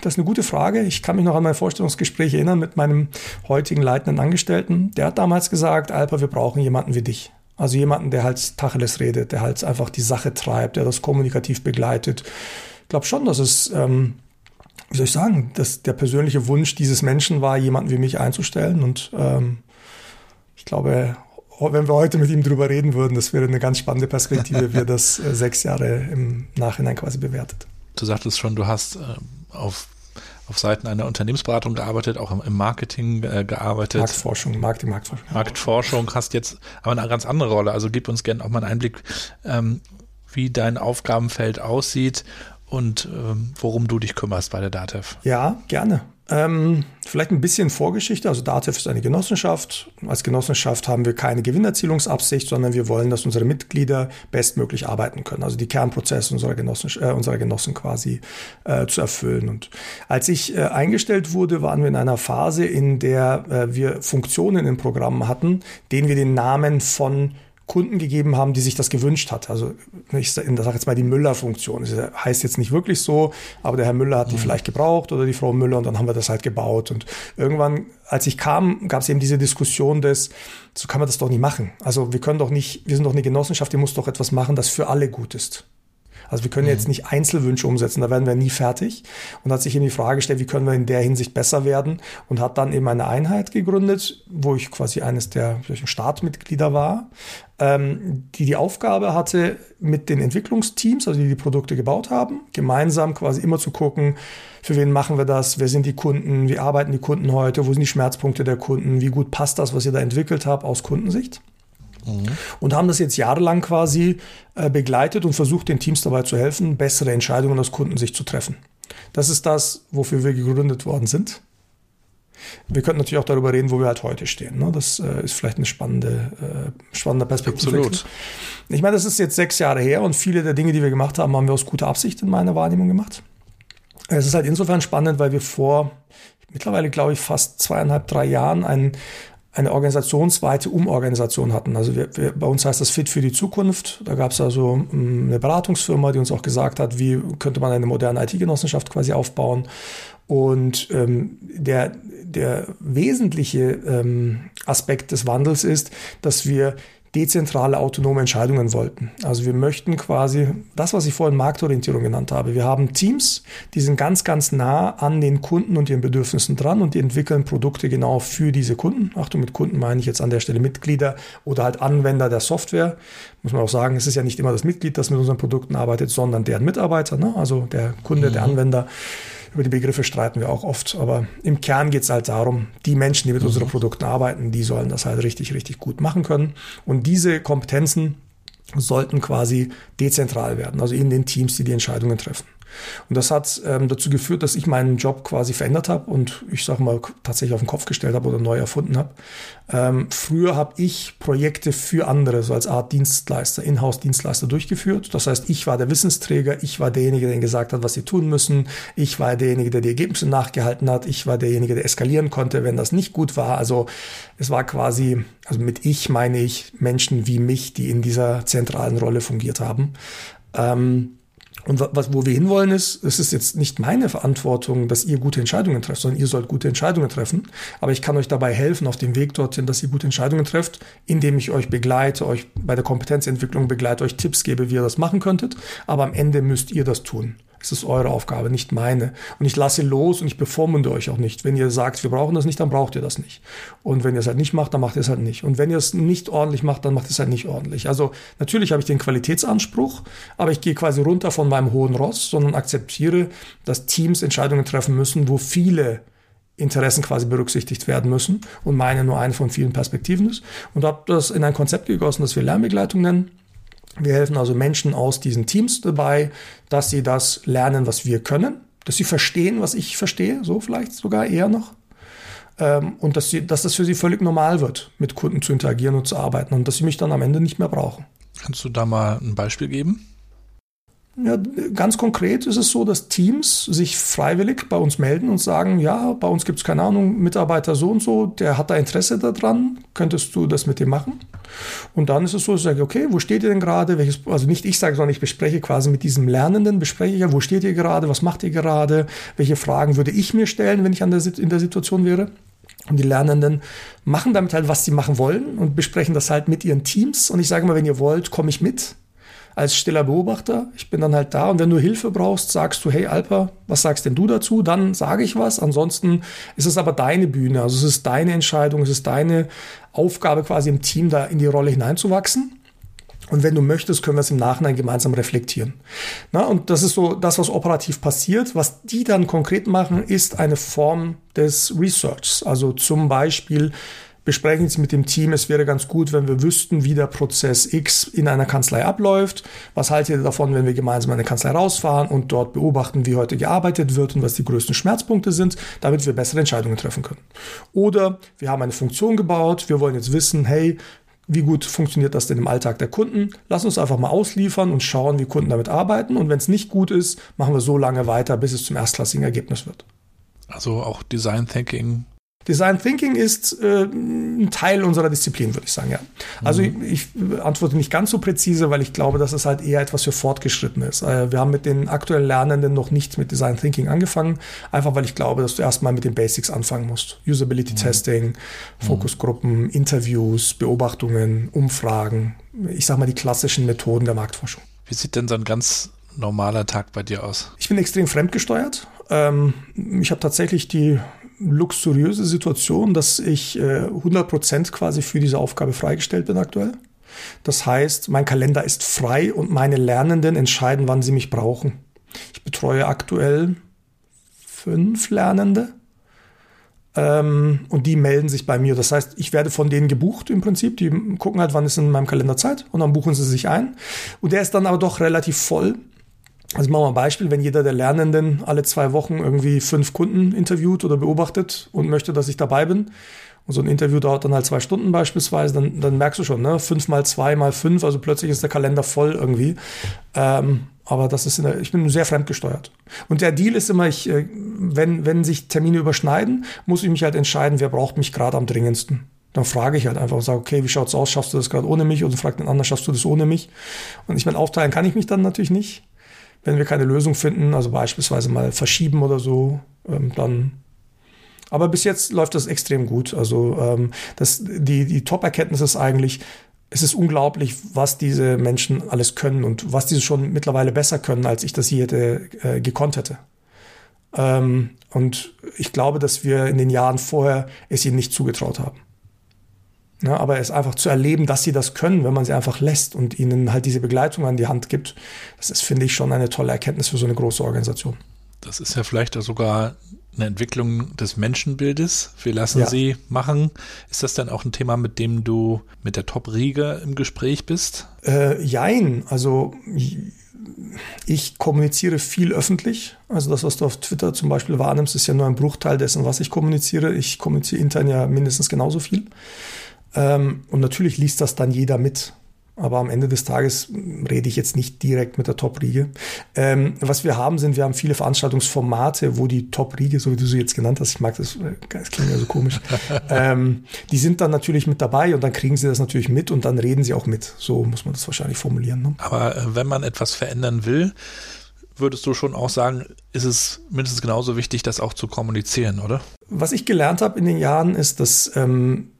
das ist eine gute Frage. Ich kann mich noch an mein Vorstellungsgespräch erinnern mit meinem heutigen leitenden Angestellten. Der hat damals gesagt, Alper, wir brauchen jemanden wie dich. Also jemanden, der halt Tacheles redet, der halt einfach die Sache treibt, der das kommunikativ begleitet. Ich glaube schon, dass es, ähm, wie soll ich sagen, dass der persönliche Wunsch dieses Menschen war, jemanden wie mich einzustellen. Und ähm, ich glaube, wenn wir heute mit ihm drüber reden würden, das wäre eine ganz spannende Perspektive, wie er das äh, sechs Jahre im Nachhinein quasi bewertet. Du sagtest schon, du hast äh, auf auf Seiten einer Unternehmensberatung gearbeitet, auch im, Marketing äh, gearbeitet. Marktforschung, Marketing, Marktforschung. Marktforschung hast jetzt aber eine ganz andere Rolle. Also gib uns gerne auch mal einen Einblick, ähm, wie dein Aufgabenfeld aussieht und ähm, worum du dich kümmerst bei der DATEV. Ja, gerne. Ähm, vielleicht ein bisschen Vorgeschichte. Also DATEV ist eine Genossenschaft. Als Genossenschaft haben wir keine Gewinnerzielungsabsicht, sondern wir wollen, dass unsere Mitglieder bestmöglich arbeiten können. Also die Kernprozesse unserer Genossen, äh, unserer Genossen quasi äh, zu erfüllen. Und als ich äh, eingestellt wurde, waren wir in einer Phase, in der äh, wir Funktionen im Programm hatten, denen wir den Namen von Kunden gegeben haben, die sich das gewünscht hat. Also ich sage jetzt mal die Müller-Funktion. Das heißt jetzt nicht wirklich so, aber der Herr Müller hat die mhm. vielleicht gebraucht oder die Frau Müller und dann haben wir das halt gebaut. Und irgendwann, als ich kam, gab es eben diese Diskussion des, so kann man das doch nicht machen. Also wir können doch nicht, wir sind doch eine Genossenschaft, die muss doch etwas machen, das für alle gut ist. Also wir können mhm. jetzt nicht Einzelwünsche umsetzen, da werden wir nie fertig. Und hat sich eben die Frage gestellt, wie können wir in der Hinsicht besser werden und hat dann eben eine Einheit gegründet, wo ich quasi eines der Startmitglieder war, die die Aufgabe hatte, mit den Entwicklungsteams, also die die Produkte gebaut haben, gemeinsam quasi immer zu gucken, für wen machen wir das, wer sind die Kunden, wie arbeiten die Kunden heute, wo sind die Schmerzpunkte der Kunden, wie gut passt das, was ihr da entwickelt habt aus Kundensicht. Mhm. Und haben das jetzt jahrelang quasi äh, begleitet und versucht, den Teams dabei zu helfen, bessere Entscheidungen aus Kundensicht zu treffen. Das ist das, wofür wir gegründet worden sind. Wir könnten natürlich auch darüber reden, wo wir halt heute stehen. Ne? Das äh, ist vielleicht eine spannende, äh, spannende Perspektive. Absolut. Ich meine, das ist jetzt sechs Jahre her und viele der Dinge, die wir gemacht haben, haben wir aus guter Absicht in meiner Wahrnehmung gemacht. Es ist halt insofern spannend, weil wir vor mittlerweile, glaube ich, fast zweieinhalb, drei Jahren einen eine organisationsweite Umorganisation hatten. Also wir, wir, bei uns heißt das Fit für die Zukunft. Da gab es also mm, eine Beratungsfirma, die uns auch gesagt hat, wie könnte man eine moderne IT-Genossenschaft quasi aufbauen. Und ähm, der, der wesentliche ähm, Aspekt des Wandels ist, dass wir dezentrale, autonome Entscheidungen wollten. Also wir möchten quasi das, was ich vorhin Marktorientierung genannt habe. Wir haben Teams, die sind ganz, ganz nah an den Kunden und ihren Bedürfnissen dran und die entwickeln Produkte genau für diese Kunden. Achtung, mit Kunden meine ich jetzt an der Stelle Mitglieder oder halt Anwender der Software. Muss man auch sagen, es ist ja nicht immer das Mitglied, das mit unseren Produkten arbeitet, sondern deren Mitarbeiter, ne? also der Kunde, mhm. der Anwender. Über die Begriffe streiten wir auch oft, aber im Kern geht es halt darum, die Menschen, die mit mhm. unseren Produkten arbeiten, die sollen das halt richtig, richtig gut machen können. Und diese Kompetenzen sollten quasi dezentral werden, also in den Teams, die die Entscheidungen treffen. Und das hat ähm, dazu geführt, dass ich meinen Job quasi verändert habe und ich sage mal tatsächlich auf den Kopf gestellt habe oder neu erfunden habe. Ähm, früher habe ich Projekte für andere, so als Art Dienstleister, Inhouse-Dienstleister durchgeführt. Das heißt, ich war der Wissensträger, ich war derjenige, der ihnen gesagt hat, was sie tun müssen. Ich war derjenige, der die Ergebnisse nachgehalten hat. Ich war derjenige, der eskalieren konnte, wenn das nicht gut war. Also es war quasi, also mit ich meine ich Menschen wie mich, die in dieser zentralen Rolle fungiert haben. Ähm, und was, wo wir hinwollen ist, es ist jetzt nicht meine Verantwortung, dass ihr gute Entscheidungen trefft, sondern ihr sollt gute Entscheidungen treffen. Aber ich kann euch dabei helfen auf dem Weg dorthin, dass ihr gute Entscheidungen trefft, indem ich euch begleite, euch bei der Kompetenzentwicklung begleite, euch Tipps gebe, wie ihr das machen könntet. Aber am Ende müsst ihr das tun. Es ist eure Aufgabe, nicht meine. Und ich lasse los und ich bevormunde euch auch nicht. Wenn ihr sagt, wir brauchen das nicht, dann braucht ihr das nicht. Und wenn ihr es halt nicht macht, dann macht ihr es halt nicht. Und wenn ihr es nicht ordentlich macht, dann macht ihr es halt nicht ordentlich. Also natürlich habe ich den Qualitätsanspruch, aber ich gehe quasi runter von meinem hohen Ross, sondern akzeptiere, dass Teams Entscheidungen treffen müssen, wo viele Interessen quasi berücksichtigt werden müssen und meine nur eine von vielen Perspektiven ist. Und habe das in ein Konzept gegossen, das wir Lernbegleitung nennen wir helfen also Menschen aus diesen Teams dabei, dass sie das lernen, was wir können, dass sie verstehen, was ich verstehe, so vielleicht sogar eher noch. Ähm, und dass, sie, dass das für sie völlig normal wird, mit Kunden zu interagieren und zu arbeiten und dass sie mich dann am Ende nicht mehr brauchen. Kannst du da mal ein Beispiel geben? Ja, ganz konkret ist es so, dass Teams sich freiwillig bei uns melden und sagen, ja, bei uns gibt es keine Ahnung, Mitarbeiter so und so, der hat da Interesse daran, könntest du das mit dem machen? Und dann ist es so, ich sage, okay, wo steht ihr denn gerade? Welches, also nicht ich sage, sondern ich bespreche quasi mit diesem Lernenden, bespreche ich ja, wo steht ihr gerade, was macht ihr gerade, welche Fragen würde ich mir stellen, wenn ich an der, in der Situation wäre? Und die Lernenden machen damit halt, was sie machen wollen und besprechen das halt mit ihren Teams. Und ich sage mal, wenn ihr wollt, komme ich mit als stiller Beobachter. Ich bin dann halt da und wenn du Hilfe brauchst, sagst du, hey Alper, was sagst denn du dazu? Dann sage ich was. Ansonsten ist es aber deine Bühne. Also es ist deine Entscheidung, es ist deine Aufgabe quasi im Team da in die Rolle hineinzuwachsen. Und wenn du möchtest, können wir es im Nachhinein gemeinsam reflektieren. Na, und das ist so das, was operativ passiert. Was die dann konkret machen, ist eine Form des Researchs. Also zum Beispiel, besprechen Sie mit dem Team, es wäre ganz gut, wenn wir wüssten, wie der Prozess X in einer Kanzlei abläuft. Was haltet ihr davon, wenn wir gemeinsam eine Kanzlei rausfahren und dort beobachten, wie heute gearbeitet wird und was die größten Schmerzpunkte sind, damit wir bessere Entscheidungen treffen können? Oder wir haben eine Funktion gebaut, wir wollen jetzt wissen, hey, wie gut funktioniert das denn im Alltag der Kunden? Lass uns einfach mal ausliefern und schauen, wie Kunden damit arbeiten. Und wenn es nicht gut ist, machen wir so lange weiter, bis es zum erstklassigen Ergebnis wird. Also auch Design Thinking Design Thinking ist äh, ein Teil unserer Disziplin, würde ich sagen, ja. Also mhm. ich, ich, antworte nicht ganz so präzise, weil ich glaube, dass es halt eher etwas für Fortgeschritten ist. Äh, wir haben mit den aktuell Lernenden noch nicht mit Design Thinking angefangen, einfach weil ich glaube, dass du erstmal mit den Basics anfangen musst. Usability mhm. Testing, mhm. Fokusgruppen, Interviews, Beobachtungen, Umfragen. Ich sag mal die klassischen Methoden der Marktforschung. Wie sieht denn so ein ganz normaler Tag bei dir aus? Ich bin extrem fremdgesteuert. Ähm, ich habe tatsächlich die luxuriöse Situation, dass ich äh, 100% quasi für diese Aufgabe freigestellt bin aktuell. Das heißt, mein Kalender ist frei und meine Lernenden entscheiden, wann sie mich brauchen. Ich betreue aktuell fünf Lernende ähm, und die melden sich bei mir. Das heißt, ich werde von denen gebucht im Prinzip. Die gucken halt, wann ist in meinem Kalender Zeit und dann buchen sie sich ein. Und der ist dann aber doch relativ voll. Also machen wir ein Beispiel, wenn jeder der Lernenden alle zwei Wochen irgendwie fünf Kunden interviewt oder beobachtet und möchte, dass ich dabei bin. Und so ein Interview dauert dann halt zwei Stunden beispielsweise, dann, dann merkst du schon, ne? Fünf mal zwei mal fünf, also plötzlich ist der Kalender voll irgendwie. Ähm, aber das ist der, ich bin sehr fremdgesteuert. Und der Deal ist immer, ich, äh, wenn, wenn sich Termine überschneiden, muss ich mich halt entscheiden, wer braucht mich gerade am dringendsten. Dann frage ich halt einfach und sage, okay, wie schaut's aus? Schaffst du das gerade ohne mich? Oder fragt den anderen, schaffst du das ohne mich? Und ich meine, aufteilen kann ich mich dann natürlich nicht wenn wir keine Lösung finden, also beispielsweise mal verschieben oder so, ähm, dann. Aber bis jetzt läuft das extrem gut. Also ähm, das, die, die Top-Erkenntnis ist eigentlich, es ist unglaublich, was diese Menschen alles können und was diese schon mittlerweile besser können, als ich das hier hätte, äh, gekonnt hätte. Ähm, und ich glaube, dass wir in den Jahren vorher es ihnen nicht zugetraut haben. Ja, aber es einfach zu erleben, dass sie das können, wenn man sie einfach lässt und ihnen halt diese Begleitung an die Hand gibt, das ist, finde ich, schon eine tolle Erkenntnis für so eine große Organisation. Das ist ja vielleicht sogar eine Entwicklung des Menschenbildes. Wir lassen ja. sie machen. Ist das dann auch ein Thema, mit dem du mit der Top-Riege im Gespräch bist? Äh, jein. Also ich kommuniziere viel öffentlich. Also das, was du auf Twitter zum Beispiel wahrnimmst, ist ja nur ein Bruchteil dessen, was ich kommuniziere. Ich kommuniziere intern ja mindestens genauso viel. Ähm, und natürlich liest das dann jeder mit. Aber am Ende des Tages rede ich jetzt nicht direkt mit der Top-Riege. Ähm, was wir haben, sind, wir haben viele Veranstaltungsformate, wo die Top-Riege, so wie du sie jetzt genannt hast, ich mag das, das klingt ja so komisch, ähm, die sind dann natürlich mit dabei und dann kriegen sie das natürlich mit und dann reden sie auch mit. So muss man das wahrscheinlich formulieren. Ne? Aber äh, wenn man etwas verändern will, würdest du schon auch sagen, ist es mindestens genauso wichtig, das auch zu kommunizieren, oder? Was ich gelernt habe in den Jahren ist, dass ähm,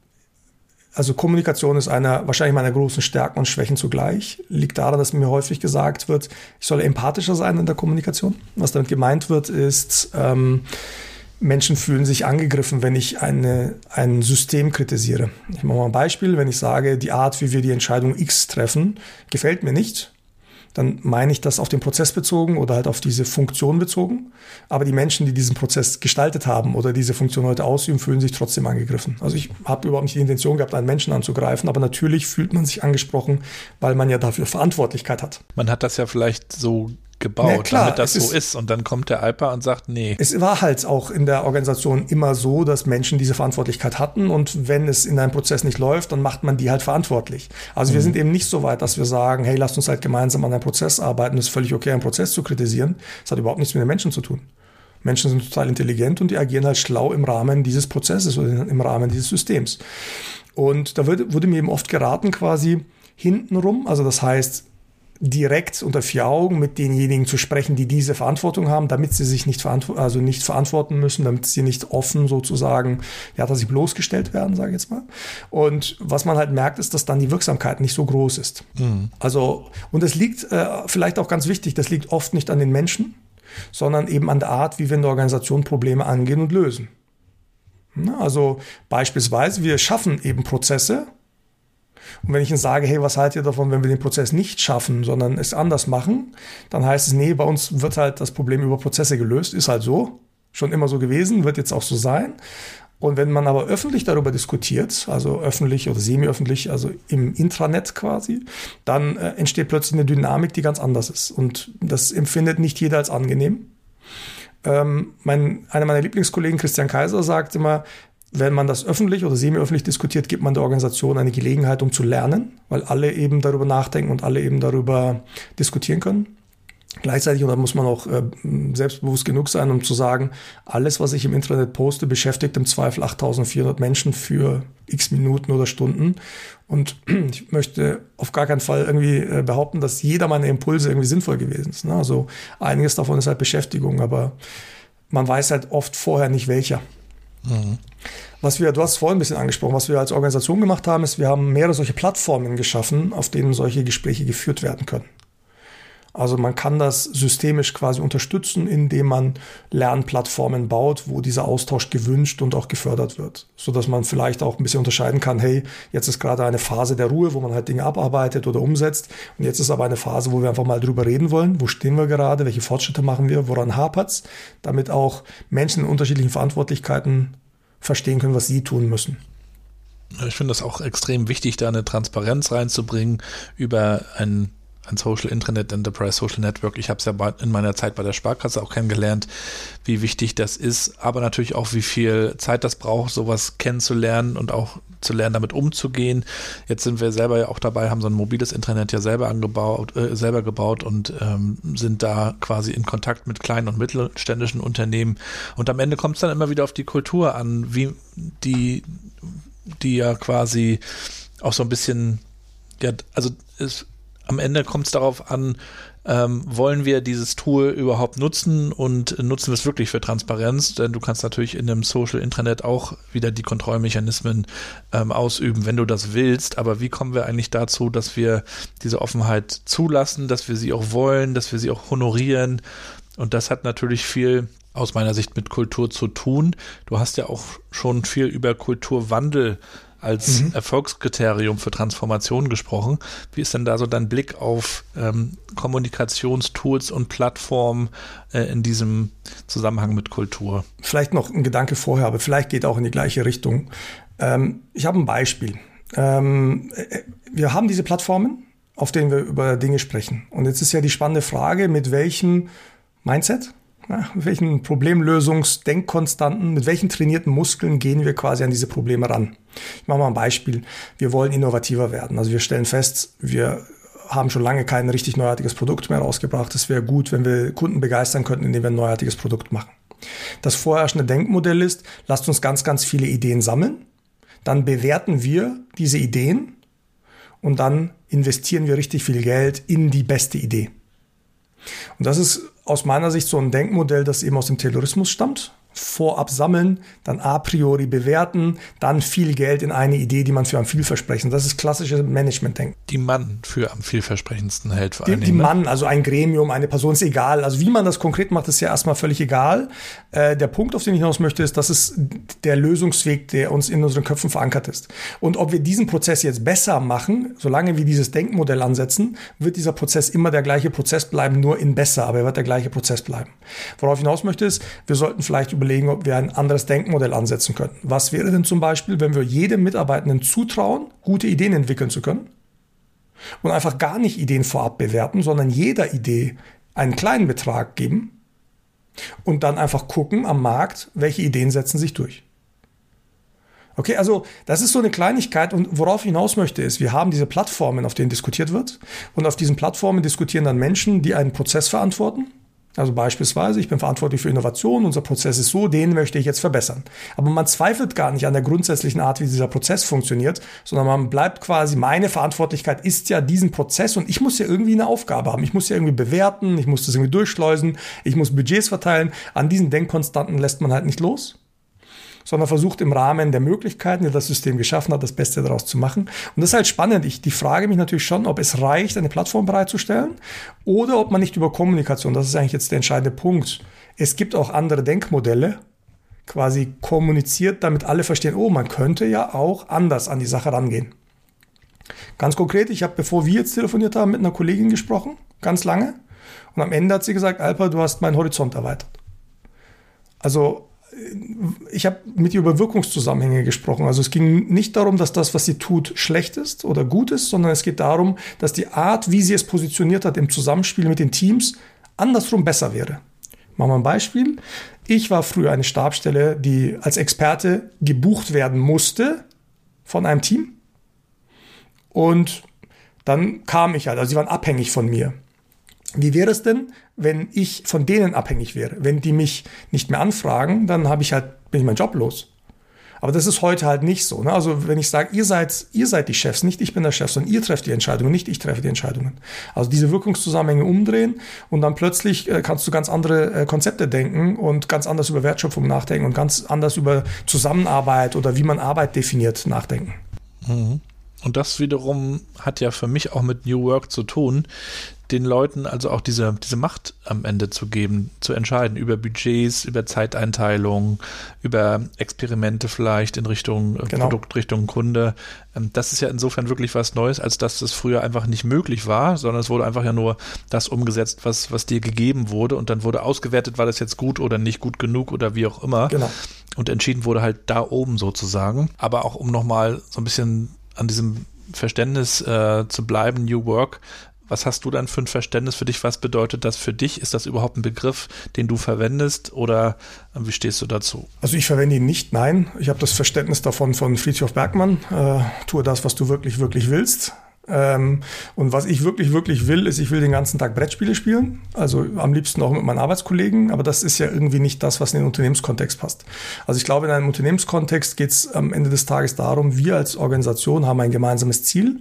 also Kommunikation ist einer wahrscheinlich meiner großen Stärken und Schwächen zugleich. Liegt daran, dass mir häufig gesagt wird, ich soll empathischer sein in der Kommunikation. Was damit gemeint wird, ist, ähm, Menschen fühlen sich angegriffen, wenn ich eine, ein System kritisiere. Ich mache mal ein Beispiel, wenn ich sage, die Art, wie wir die Entscheidung X treffen, gefällt mir nicht, dann meine ich das auf den Prozess bezogen oder halt auf diese Funktion bezogen. Aber die Menschen, die diesen Prozess gestaltet haben oder diese Funktion heute ausüben, fühlen sich trotzdem angegriffen. Also ich habe überhaupt nicht die Intention gehabt, einen Menschen anzugreifen, aber natürlich fühlt man sich angesprochen, weil man ja dafür Verantwortlichkeit hat. Man hat das ja vielleicht so gebaut, klar, damit das so ist, ist. Und dann kommt der Alpa und sagt, nee. Es war halt auch in der Organisation immer so, dass Menschen diese Verantwortlichkeit hatten. Und wenn es in einem Prozess nicht läuft, dann macht man die halt verantwortlich. Also mhm. wir sind eben nicht so weit, dass wir sagen, hey, lasst uns halt gemeinsam an einem Prozess arbeiten. Es ist völlig okay, einen Prozess zu kritisieren. Das hat überhaupt nichts mit den Menschen zu tun. Menschen sind total intelligent und die agieren halt schlau im Rahmen dieses Prozesses oder im Rahmen dieses Systems. Und da wurde, wurde mir eben oft geraten, quasi hintenrum, also das heißt, direkt unter vier Augen mit denjenigen zu sprechen, die diese Verantwortung haben, damit sie sich nicht, verantw also nicht verantworten müssen, damit sie nicht offen sozusagen, ja, dass sie bloßgestellt werden, sage ich jetzt mal. Und was man halt merkt, ist, dass dann die Wirksamkeit nicht so groß ist. Mhm. Also, und es liegt äh, vielleicht auch ganz wichtig, das liegt oft nicht an den Menschen, sondern eben an der Art, wie wir in der Organisation Probleme angehen und lösen. Also beispielsweise, wir schaffen eben Prozesse, und wenn ich Ihnen sage, hey, was haltet ihr davon, wenn wir den Prozess nicht schaffen, sondern es anders machen, dann heißt es, nee, bei uns wird halt das Problem über Prozesse gelöst, ist halt so, schon immer so gewesen, wird jetzt auch so sein. Und wenn man aber öffentlich darüber diskutiert, also öffentlich oder semi-öffentlich, also im Intranet quasi, dann äh, entsteht plötzlich eine Dynamik, die ganz anders ist. Und das empfindet nicht jeder als angenehm. Ähm, mein, einer meiner Lieblingskollegen, Christian Kaiser, sagt immer, wenn man das öffentlich oder semi-öffentlich diskutiert, gibt man der Organisation eine Gelegenheit, um zu lernen, weil alle eben darüber nachdenken und alle eben darüber diskutieren können. Gleichzeitig, und da muss man auch äh, selbstbewusst genug sein, um zu sagen, alles, was ich im Internet poste, beschäftigt im Zweifel 8400 Menschen für x Minuten oder Stunden. Und ich möchte auf gar keinen Fall irgendwie äh, behaupten, dass jeder meiner Impulse irgendwie sinnvoll gewesen ist. Ne? Also einiges davon ist halt Beschäftigung, aber man weiß halt oft vorher nicht welcher. Mhm. Was wir, du hast es vorhin ein bisschen angesprochen, was wir als Organisation gemacht haben, ist, wir haben mehrere solche Plattformen geschaffen, auf denen solche Gespräche geführt werden können. Also man kann das systemisch quasi unterstützen, indem man Lernplattformen baut, wo dieser Austausch gewünscht und auch gefördert wird, so dass man vielleicht auch ein bisschen unterscheiden kann, hey, jetzt ist gerade eine Phase der Ruhe, wo man halt Dinge abarbeitet oder umsetzt. Und jetzt ist aber eine Phase, wo wir einfach mal drüber reden wollen, wo stehen wir gerade, welche Fortschritte machen wir, woran hapert's, damit auch Menschen in unterschiedlichen Verantwortlichkeiten verstehen können, was sie tun müssen. Ich finde das auch extrem wichtig, da eine Transparenz reinzubringen über ein, ein Social Internet Enterprise Social Network. Ich habe es ja in meiner Zeit bei der Sparkasse auch kennengelernt, wie wichtig das ist, aber natürlich auch, wie viel Zeit das braucht, sowas kennenzulernen und auch zu lernen, damit umzugehen. Jetzt sind wir selber ja auch dabei, haben so ein mobiles Internet ja selber angebaut, äh, selber gebaut und ähm, sind da quasi in Kontakt mit kleinen und mittelständischen Unternehmen. Und am Ende kommt es dann immer wieder auf die Kultur an, wie die, die ja quasi auch so ein bisschen, ja, also es am Ende kommt es darauf an, ähm, wollen wir dieses Tool überhaupt nutzen und nutzen wir es wirklich für Transparenz? Denn du kannst natürlich in einem Social Intranet auch wieder die Kontrollmechanismen ähm, ausüben, wenn du das willst. Aber wie kommen wir eigentlich dazu, dass wir diese Offenheit zulassen, dass wir sie auch wollen, dass wir sie auch honorieren? Und das hat natürlich viel aus meiner Sicht mit Kultur zu tun. Du hast ja auch schon viel über Kulturwandel als mhm. Erfolgskriterium für Transformation gesprochen. Wie ist denn da so dein Blick auf ähm, Kommunikationstools und Plattformen äh, in diesem Zusammenhang mit Kultur? Vielleicht noch ein Gedanke vorher, aber vielleicht geht auch in die gleiche Richtung. Ähm, ich habe ein Beispiel. Ähm, äh, wir haben diese Plattformen, auf denen wir über Dinge sprechen. Und jetzt ist ja die spannende Frage, mit welchem Mindset, mit welchen Problemlösungsdenkkonstanten, mit welchen trainierten Muskeln gehen wir quasi an diese Probleme ran? Ich mache mal ein Beispiel. Wir wollen innovativer werden. Also wir stellen fest, wir haben schon lange kein richtig neuartiges Produkt mehr rausgebracht. Es wäre gut, wenn wir Kunden begeistern könnten, indem wir ein neuartiges Produkt machen. Das vorherrschende Denkmodell ist, lasst uns ganz, ganz viele Ideen sammeln. Dann bewerten wir diese Ideen und dann investieren wir richtig viel Geld in die beste Idee. Und das ist aus meiner Sicht so ein Denkmodell, das eben aus dem Taylorismus stammt vorab sammeln, dann a priori bewerten, dann viel Geld in eine Idee, die man für am vielversprechen. Das ist klassisches Management-Denken. Die man für am vielversprechendsten hält. Vor die, die ne? Mann, also ein Gremium, eine Person, ist egal. Also wie man das konkret macht, ist ja erstmal völlig egal. Äh, der Punkt, auf den ich hinaus möchte, ist, dass es der Lösungsweg, der uns in unseren Köpfen verankert ist. Und ob wir diesen Prozess jetzt besser machen, solange wir dieses Denkmodell ansetzen, wird dieser Prozess immer der gleiche Prozess bleiben, nur in besser, aber er wird der gleiche Prozess bleiben. Worauf ich hinaus möchte, ist, wir sollten vielleicht überlegen, ob wir ein anderes Denkmodell ansetzen könnten. Was wäre denn zum Beispiel, wenn wir jedem Mitarbeitenden zutrauen, gute Ideen entwickeln zu können und einfach gar nicht Ideen vorab bewerten, sondern jeder Idee einen kleinen Betrag geben und dann einfach gucken am Markt, welche Ideen setzen sich durch. Okay, also das ist so eine Kleinigkeit und worauf ich hinaus möchte ist, wir haben diese Plattformen, auf denen diskutiert wird und auf diesen Plattformen diskutieren dann Menschen, die einen Prozess verantworten also beispielsweise, ich bin verantwortlich für Innovation, unser Prozess ist so, den möchte ich jetzt verbessern. Aber man zweifelt gar nicht an der grundsätzlichen Art, wie dieser Prozess funktioniert, sondern man bleibt quasi, meine Verantwortlichkeit ist ja diesen Prozess und ich muss ja irgendwie eine Aufgabe haben. Ich muss ja irgendwie bewerten, ich muss das irgendwie durchschleusen, ich muss Budgets verteilen. An diesen Denkkonstanten lässt man halt nicht los sondern versucht im Rahmen der Möglichkeiten, die das System geschaffen hat, das Beste daraus zu machen. Und das ist halt spannend. Ich die frage mich natürlich schon, ob es reicht, eine Plattform bereitzustellen oder ob man nicht über Kommunikation, das ist eigentlich jetzt der entscheidende Punkt. Es gibt auch andere Denkmodelle, quasi kommuniziert, damit alle verstehen, oh, man könnte ja auch anders an die Sache rangehen. Ganz konkret, ich habe, bevor wir jetzt telefoniert haben, mit einer Kollegin gesprochen, ganz lange. Und am Ende hat sie gesagt, Alper, du hast meinen Horizont erweitert. Also ich habe mit ihr über Wirkungszusammenhänge gesprochen. Also es ging nicht darum, dass das, was sie tut, schlecht ist oder gut ist, sondern es geht darum, dass die Art, wie sie es positioniert hat im Zusammenspiel mit den Teams, andersrum besser wäre. Machen wir ein Beispiel. Ich war früher eine Stabstelle, die als Experte gebucht werden musste von einem Team. Und dann kam ich halt, also sie waren abhängig von mir. Wie wäre es denn, wenn ich von denen abhängig wäre? Wenn die mich nicht mehr anfragen, dann habe ich halt, bin ich meinen Job los. Aber das ist heute halt nicht so. Ne? Also wenn ich sage, ihr seid, ihr seid die Chefs, nicht ich bin der Chef, sondern ihr trefft die Entscheidungen, nicht ich treffe die Entscheidungen. Also diese Wirkungszusammenhänge umdrehen und dann plötzlich äh, kannst du ganz andere äh, Konzepte denken und ganz anders über Wertschöpfung nachdenken und ganz anders über Zusammenarbeit oder wie man Arbeit definiert nachdenken. Mhm. Und das wiederum hat ja für mich auch mit New Work zu tun, den Leuten also auch diese, diese Macht am Ende zu geben, zu entscheiden über Budgets, über Zeiteinteilung, über Experimente vielleicht in Richtung äh, genau. Produkt, Richtung Kunde. Ähm, das ist ja insofern wirklich was Neues, als dass das früher einfach nicht möglich war, sondern es wurde einfach ja nur das umgesetzt, was, was dir gegeben wurde und dann wurde ausgewertet, war das jetzt gut oder nicht gut genug oder wie auch immer. Genau. Und entschieden wurde halt da oben sozusagen. Aber auch um nochmal so ein bisschen an diesem Verständnis äh, zu bleiben, New Work, was hast du dann für ein Verständnis für dich? Was bedeutet das für dich? Ist das überhaupt ein Begriff, den du verwendest oder äh, wie stehst du dazu? Also ich verwende ihn nicht, nein. Ich habe das Verständnis davon von Friedhof Bergmann. Äh, tue das, was du wirklich, wirklich willst. Ähm, und was ich wirklich, wirklich will, ist, ich will den ganzen Tag Brettspiele spielen. Also am liebsten auch mit meinen Arbeitskollegen. Aber das ist ja irgendwie nicht das, was in den Unternehmenskontext passt. Also ich glaube, in einem Unternehmenskontext geht es am Ende des Tages darum, wir als Organisation haben ein gemeinsames Ziel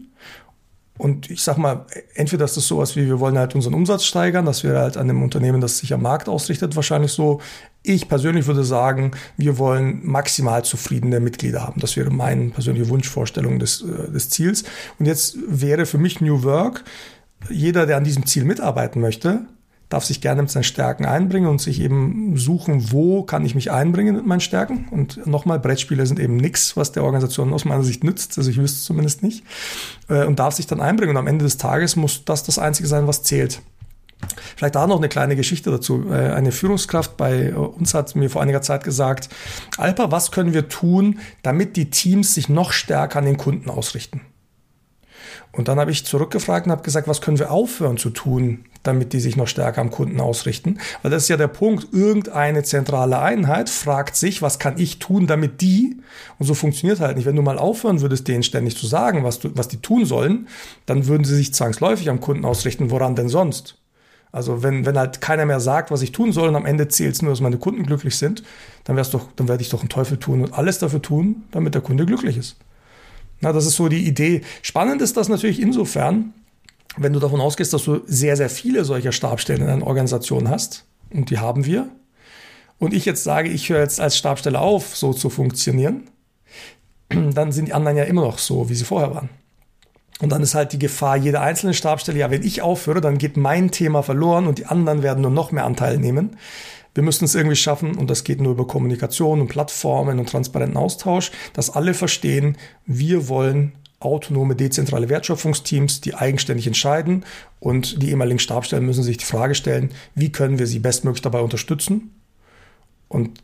Und ich sag mal, entweder ist das sowas wie, wir wollen halt unseren Umsatz steigern, das wäre halt an dem Unternehmen, das sich am Markt ausrichtet, wahrscheinlich so. Ich persönlich würde sagen, wir wollen maximal zufriedene Mitglieder haben. Das wäre meine persönliche Wunschvorstellung des, äh, des Ziels. Und jetzt wäre für mich New Work, jeder, der an diesem Ziel mitarbeiten möchte, darf sich gerne mit seinen Stärken einbringen und sich eben suchen, wo kann ich mich einbringen mit meinen Stärken. Und nochmal, Brettspiele sind eben nichts, was der Organisation aus meiner Sicht nützt, also ich wüsste es zumindest nicht, äh, und darf sich dann einbringen. Und am Ende des Tages muss das das Einzige sein, was zählt. Vielleicht da noch eine kleine Geschichte dazu. Äh, eine Führungskraft bei uns hat mir vor einiger Zeit gesagt, Alpa, was können wir tun, damit die Teams sich noch stärker an den Kunden ausrichten? Und dann habe ich zurückgefragt und habe gesagt, was können wir aufhören zu tun, damit die sich noch stärker am Kunden ausrichten? Weil das ist ja der Punkt, irgendeine zentrale Einheit fragt sich, was kann ich tun, damit die, und so funktioniert halt nicht, wenn du mal aufhören würdest, denen ständig zu sagen, was, du, was die tun sollen, dann würden sie sich zwangsläufig am Kunden ausrichten, woran denn sonst? Also wenn, wenn halt keiner mehr sagt, was ich tun soll und am Ende zählt es nur, dass meine Kunden glücklich sind, dann, wär's doch, dann werde ich doch einen Teufel tun und alles dafür tun, damit der Kunde glücklich ist. Na, das ist so die Idee. Spannend ist das natürlich insofern, wenn du davon ausgehst, dass du sehr, sehr viele solcher Stabstellen in einer Organisation hast, und die haben wir, und ich jetzt sage, ich höre jetzt als Stabstelle auf, so zu funktionieren, dann sind die anderen ja immer noch so, wie sie vorher waren. Und dann ist halt die Gefahr jeder einzelnen Stabstelle, ja, wenn ich aufhöre, dann geht mein Thema verloren und die anderen werden nur noch mehr Anteil nehmen. Wir müssen es irgendwie schaffen, und das geht nur über Kommunikation und Plattformen und transparenten Austausch, dass alle verstehen, wir wollen autonome, dezentrale Wertschöpfungsteams, die eigenständig entscheiden und die ehemaligen Stabstellen müssen sich die Frage stellen, wie können wir sie bestmöglich dabei unterstützen? Und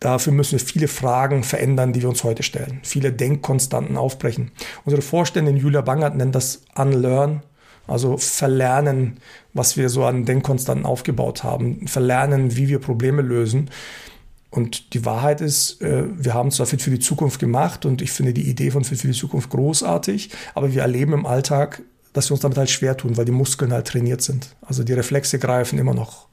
dafür müssen wir viele Fragen verändern, die wir uns heute stellen, viele Denkkonstanten aufbrechen. Unsere Vorständin Julia Bangert nennt das Unlearn, also verlernen, was wir so an Denkkonstanten aufgebaut haben, verlernen, wie wir Probleme lösen. Und die Wahrheit ist, äh, wir haben zwar Fit für die Zukunft gemacht und ich finde die Idee von Fit für die Zukunft großartig, aber wir erleben im Alltag, dass wir uns damit halt schwer tun, weil die Muskeln halt trainiert sind. Also die Reflexe greifen immer noch.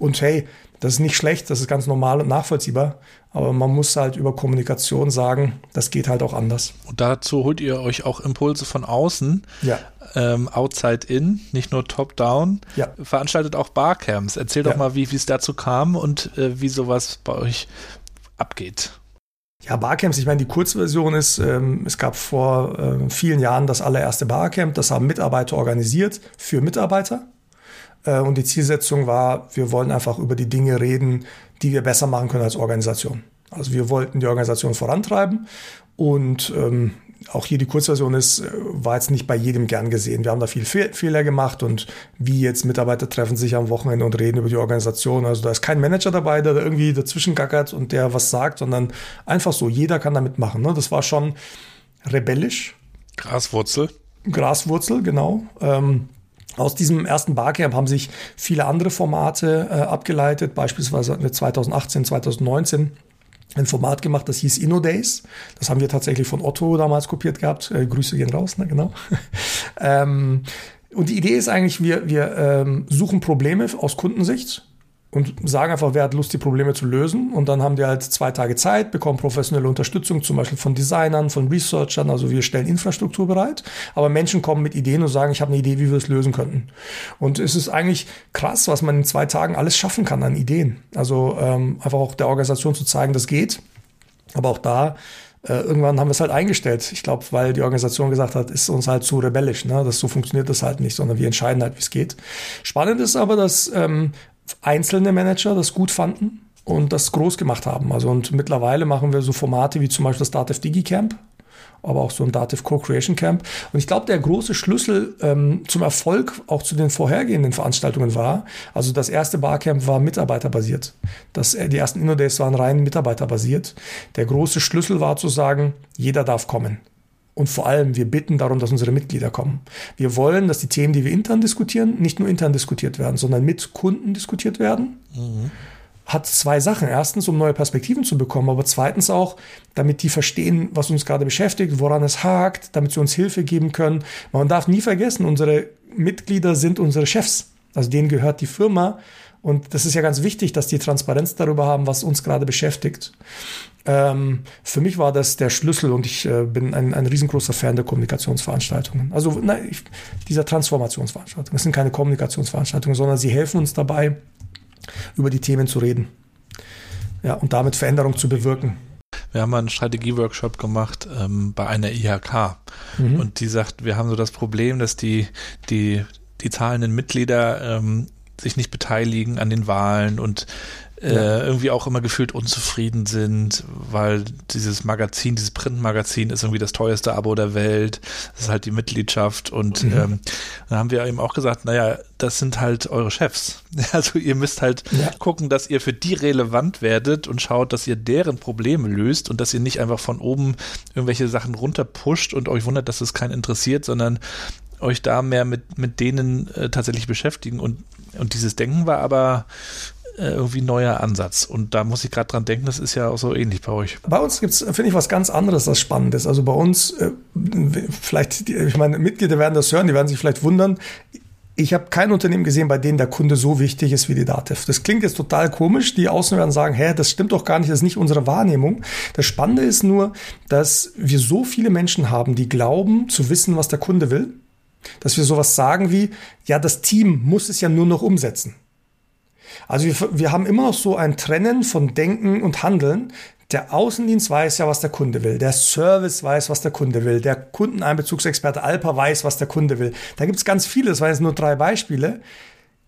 Und hey, das ist nicht schlecht, das ist ganz normal und nachvollziehbar, aber man muss halt über Kommunikation sagen, das geht halt auch anders. Und dazu holt ihr euch auch Impulse von außen. Ja. Ähm, outside in, nicht nur top down. Ja. Veranstaltet auch Barcamps. Erzähl ja. doch mal, wie es dazu kam und äh, wie sowas bei euch abgeht. Ja, Barcamps, ich meine, die Kurzversion ist, ähm, es gab vor äh, vielen Jahren das allererste Barcamp, das haben Mitarbeiter organisiert für Mitarbeiter. Äh, und die Zielsetzung war, wir wollen einfach über die Dinge reden, die wir besser machen können als Organisation. Also wir wollten die Organisation vorantreiben und ähm, auch hier die Kurzversion ist, äh, war jetzt nicht bei jedem gern gesehen. Wir haben da viel Fe Fehler gemacht und wie jetzt Mitarbeiter treffen sich am Wochenende und reden über die Organisation. Also da ist kein Manager dabei, der da irgendwie dazwischen gackert und der was sagt, sondern einfach so, jeder kann da mitmachen. Ne? Das war schon rebellisch. Graswurzel. Graswurzel, genau. Ähm, aus diesem ersten Barcamp haben sich viele andere Formate äh, abgeleitet. Beispielsweise hatten wir 2018, 2019 ein Format gemacht, das hieß Inno Days. Das haben wir tatsächlich von Otto damals kopiert gehabt. Äh, Grüße gehen raus, ne? genau. ähm, und die Idee ist eigentlich, wir, wir ähm, suchen Probleme aus Kundensicht und sagen einfach, wer hat Lust, die Probleme zu lösen. Und dann haben die halt zwei Tage Zeit, bekommen professionelle Unterstützung, zum Beispiel von Designern, von Researchern. Also wir stellen Infrastruktur bereit. Aber Menschen kommen mit Ideen und sagen, ich habe eine Idee, wie wir es lösen könnten. Und es ist eigentlich krass, was man in zwei Tagen alles schaffen kann an Ideen. Also ähm, einfach auch der Organisation zu zeigen, das geht. Aber auch da äh, irgendwann haben wir es halt eingestellt. Ich glaube, weil die Organisation gesagt hat, ist uns halt zu rebellisch. Ne? Das, so funktioniert das halt nicht, sondern wir entscheiden halt, wie es geht. Spannend ist aber, dass ähm, einzelne Manager das gut fanden und das groß gemacht haben. Also und mittlerweile machen wir so Formate wie zum Beispiel das Dativ DigiCamp, aber auch so ein Dativ Co-Creation Camp. Und ich glaube, der große Schlüssel ähm, zum Erfolg auch zu den vorhergehenden Veranstaltungen war, also das erste Barcamp war mitarbeiterbasiert. Das, äh, die ersten InnoDays waren rein mitarbeiterbasiert. Der große Schlüssel war zu sagen, jeder darf kommen. Und vor allem, wir bitten darum, dass unsere Mitglieder kommen. Wir wollen, dass die Themen, die wir intern diskutieren, nicht nur intern diskutiert werden, sondern mit Kunden diskutiert werden. Mhm. Hat zwei Sachen. Erstens, um neue Perspektiven zu bekommen, aber zweitens auch, damit die verstehen, was uns gerade beschäftigt, woran es hakt, damit sie uns Hilfe geben können. Man darf nie vergessen, unsere Mitglieder sind unsere Chefs. Also denen gehört die Firma. Und das ist ja ganz wichtig, dass die Transparenz darüber haben, was uns gerade beschäftigt. Ähm, für mich war das der Schlüssel und ich äh, bin ein, ein riesengroßer Fan der Kommunikationsveranstaltungen. Also na, ich, dieser Transformationsveranstaltungen. Das sind keine Kommunikationsveranstaltungen, sondern sie helfen uns dabei, über die Themen zu reden. Ja, und damit Veränderung zu bewirken. Wir haben einen Strategieworkshop gemacht ähm, bei einer IHK mhm. und die sagt, wir haben so das Problem, dass die, die, die zahlenden Mitglieder ähm, sich nicht beteiligen an den Wahlen und äh, ja. irgendwie auch immer gefühlt unzufrieden sind, weil dieses Magazin, dieses Printmagazin ist irgendwie das teuerste Abo der Welt. Das ist halt die Mitgliedschaft. Und mhm. ähm, dann haben wir eben auch gesagt, naja, das sind halt eure Chefs. Also ihr müsst halt ja. gucken, dass ihr für die relevant werdet und schaut, dass ihr deren Probleme löst und dass ihr nicht einfach von oben irgendwelche Sachen runterpusht und euch wundert, dass es keinen interessiert, sondern euch da mehr mit, mit denen äh, tatsächlich beschäftigen. Und, und dieses Denken war aber äh, irgendwie neuer Ansatz. Und da muss ich gerade dran denken, das ist ja auch so ähnlich bei euch. Bei uns gibt es, finde ich, was ganz anderes, das Spannendes. Also bei uns, äh, vielleicht, ich meine, Mitglieder werden das hören, die werden sich vielleicht wundern. Ich habe kein Unternehmen gesehen, bei dem der Kunde so wichtig ist wie die Datev. Das klingt jetzt total komisch. Die Außen werden sagen, hä, das stimmt doch gar nicht, das ist nicht unsere Wahrnehmung. Das Spannende ist nur, dass wir so viele Menschen haben, die glauben zu wissen, was der Kunde will, dass wir sowas sagen wie, ja, das Team muss es ja nur noch umsetzen. Also wir, wir haben immer noch so ein Trennen von Denken und Handeln. Der Außendienst weiß ja, was der Kunde will. Der Service weiß, was der Kunde will. Der Kundeneinbezugsexperte Alpa weiß, was der Kunde will. Da gibt es ganz viele, das waren jetzt nur drei Beispiele.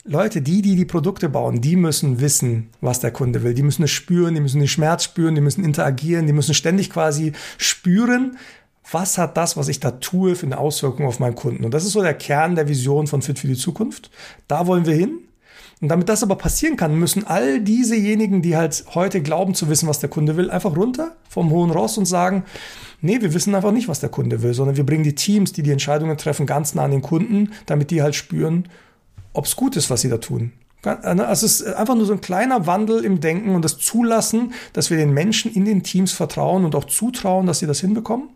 Leute, die, die die Produkte bauen, die müssen wissen, was der Kunde will. Die müssen es spüren, die müssen den Schmerz spüren, die müssen interagieren, die müssen ständig quasi spüren, was hat das, was ich da tue, für eine Auswirkung auf meinen Kunden. Und das ist so der Kern der Vision von Fit für die Zukunft. Da wollen wir hin. Und damit das aber passieren kann, müssen all diesejenigen, die halt heute glauben zu wissen, was der Kunde will, einfach runter vom hohen Ross und sagen, nee, wir wissen einfach nicht, was der Kunde will, sondern wir bringen die Teams, die die Entscheidungen treffen, ganz nah an den Kunden, damit die halt spüren, ob es gut ist, was sie da tun. Also es ist einfach nur so ein kleiner Wandel im Denken und das Zulassen, dass wir den Menschen in den Teams vertrauen und auch zutrauen, dass sie das hinbekommen.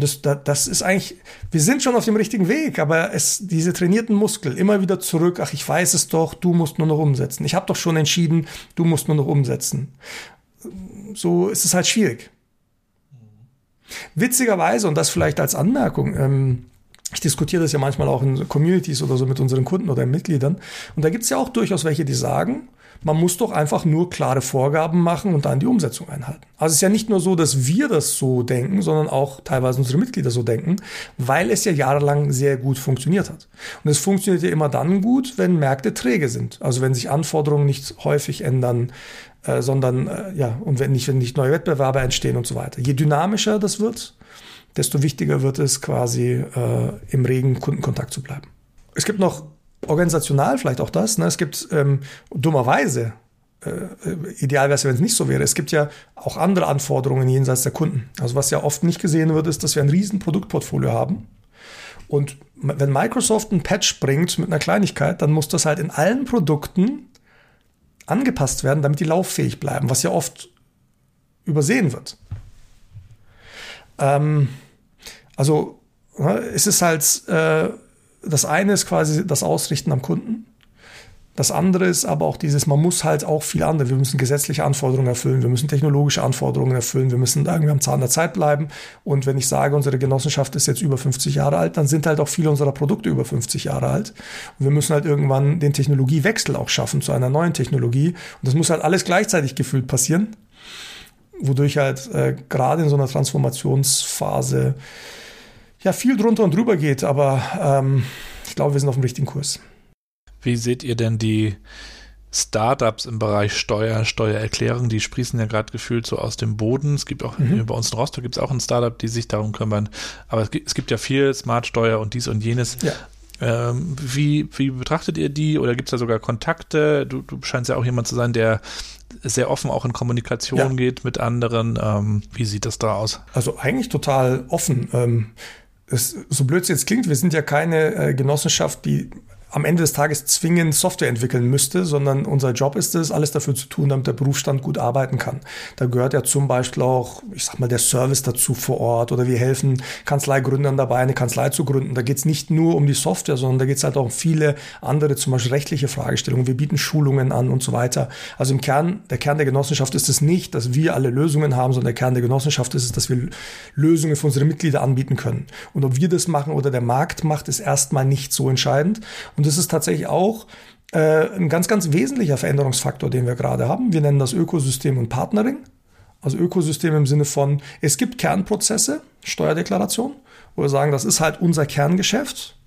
Das, das, das ist eigentlich, wir sind schon auf dem richtigen Weg, aber es, diese trainierten Muskel immer wieder zurück, ach, ich weiß es doch, du musst nur noch umsetzen. Ich habe doch schon entschieden, du musst nur noch umsetzen. So ist es halt schwierig. Witzigerweise, und das vielleicht als Anmerkung, ähm, ich diskutiere das ja manchmal auch in Communities oder so mit unseren Kunden oder Mitgliedern. Und da gibt es ja auch durchaus welche, die sagen, man muss doch einfach nur klare Vorgaben machen und dann die Umsetzung einhalten. Also es ist ja nicht nur so, dass wir das so denken, sondern auch teilweise unsere Mitglieder so denken, weil es ja jahrelang sehr gut funktioniert hat. Und es funktioniert ja immer dann gut, wenn Märkte träge sind. Also wenn sich Anforderungen nicht häufig ändern, äh, sondern äh, ja, und wenn nicht, wenn nicht neue Wettbewerbe entstehen und so weiter. Je dynamischer das wird, desto wichtiger wird es quasi äh, im regen Kundenkontakt zu bleiben. Es gibt noch organisational vielleicht auch das. Ne? Es gibt ähm, dummerweise, äh, ideal wäre es, wenn es nicht so wäre, es gibt ja auch andere Anforderungen jenseits der Kunden. Also was ja oft nicht gesehen wird, ist, dass wir ein riesen Produktportfolio haben. Und wenn Microsoft ein Patch bringt mit einer Kleinigkeit, dann muss das halt in allen Produkten angepasst werden, damit die lauffähig bleiben, was ja oft übersehen wird. Ähm, also ne, es ist halt äh, das eine ist quasi das Ausrichten am Kunden. Das andere ist aber auch dieses, man muss halt auch viel andere. Wir müssen gesetzliche Anforderungen erfüllen, wir müssen technologische Anforderungen erfüllen, wir müssen irgendwie am Zahn der Zeit bleiben. Und wenn ich sage, unsere Genossenschaft ist jetzt über 50 Jahre alt, dann sind halt auch viele unserer Produkte über 50 Jahre alt. Und wir müssen halt irgendwann den Technologiewechsel auch schaffen zu einer neuen Technologie. Und das muss halt alles gleichzeitig gefühlt passieren, wodurch halt äh, gerade in so einer Transformationsphase ja viel drunter und drüber geht, aber ähm, ich glaube, wir sind auf dem richtigen Kurs. Wie seht ihr denn die Startups im Bereich Steuer, Steuererklärung, die sprießen ja gerade gefühlt so aus dem Boden. Es gibt auch, mhm. bei uns in Rostock gibt es auch ein Startup, die sich darum kümmern. Aber es gibt, es gibt ja viel Smart-Steuer und dies und jenes. Ja. Ähm, wie, wie betrachtet ihr die oder gibt es da sogar Kontakte? Du, du scheinst ja auch jemand zu sein, der sehr offen auch in Kommunikation ja. geht mit anderen. Ähm, wie sieht das da aus? Also eigentlich total offen. Ähm, es, so blöd es jetzt klingt, wir sind ja keine äh, Genossenschaft, die am Ende des Tages zwingend Software entwickeln müsste, sondern unser Job ist es, alles dafür zu tun, damit der Berufsstand gut arbeiten kann. Da gehört ja zum Beispiel auch, ich sag mal, der Service dazu vor Ort oder wir helfen Kanzleigründern dabei, eine Kanzlei zu gründen. Da geht es nicht nur um die Software, sondern da geht es halt auch um viele andere, zum Beispiel rechtliche Fragestellungen. Wir bieten Schulungen an und so weiter. Also im Kern, der Kern der Genossenschaft ist es nicht, dass wir alle Lösungen haben, sondern der Kern der Genossenschaft ist es, dass wir Lösungen für unsere Mitglieder anbieten können. Und ob wir das machen oder der Markt macht, ist erstmal nicht so entscheidend. Und das ist tatsächlich auch äh, ein ganz, ganz wesentlicher Veränderungsfaktor, den wir gerade haben. Wir nennen das Ökosystem und Partnering. Also Ökosystem im Sinne von, es gibt Kernprozesse, Steuerdeklaration, wo wir sagen, das ist halt unser Kerngeschäft.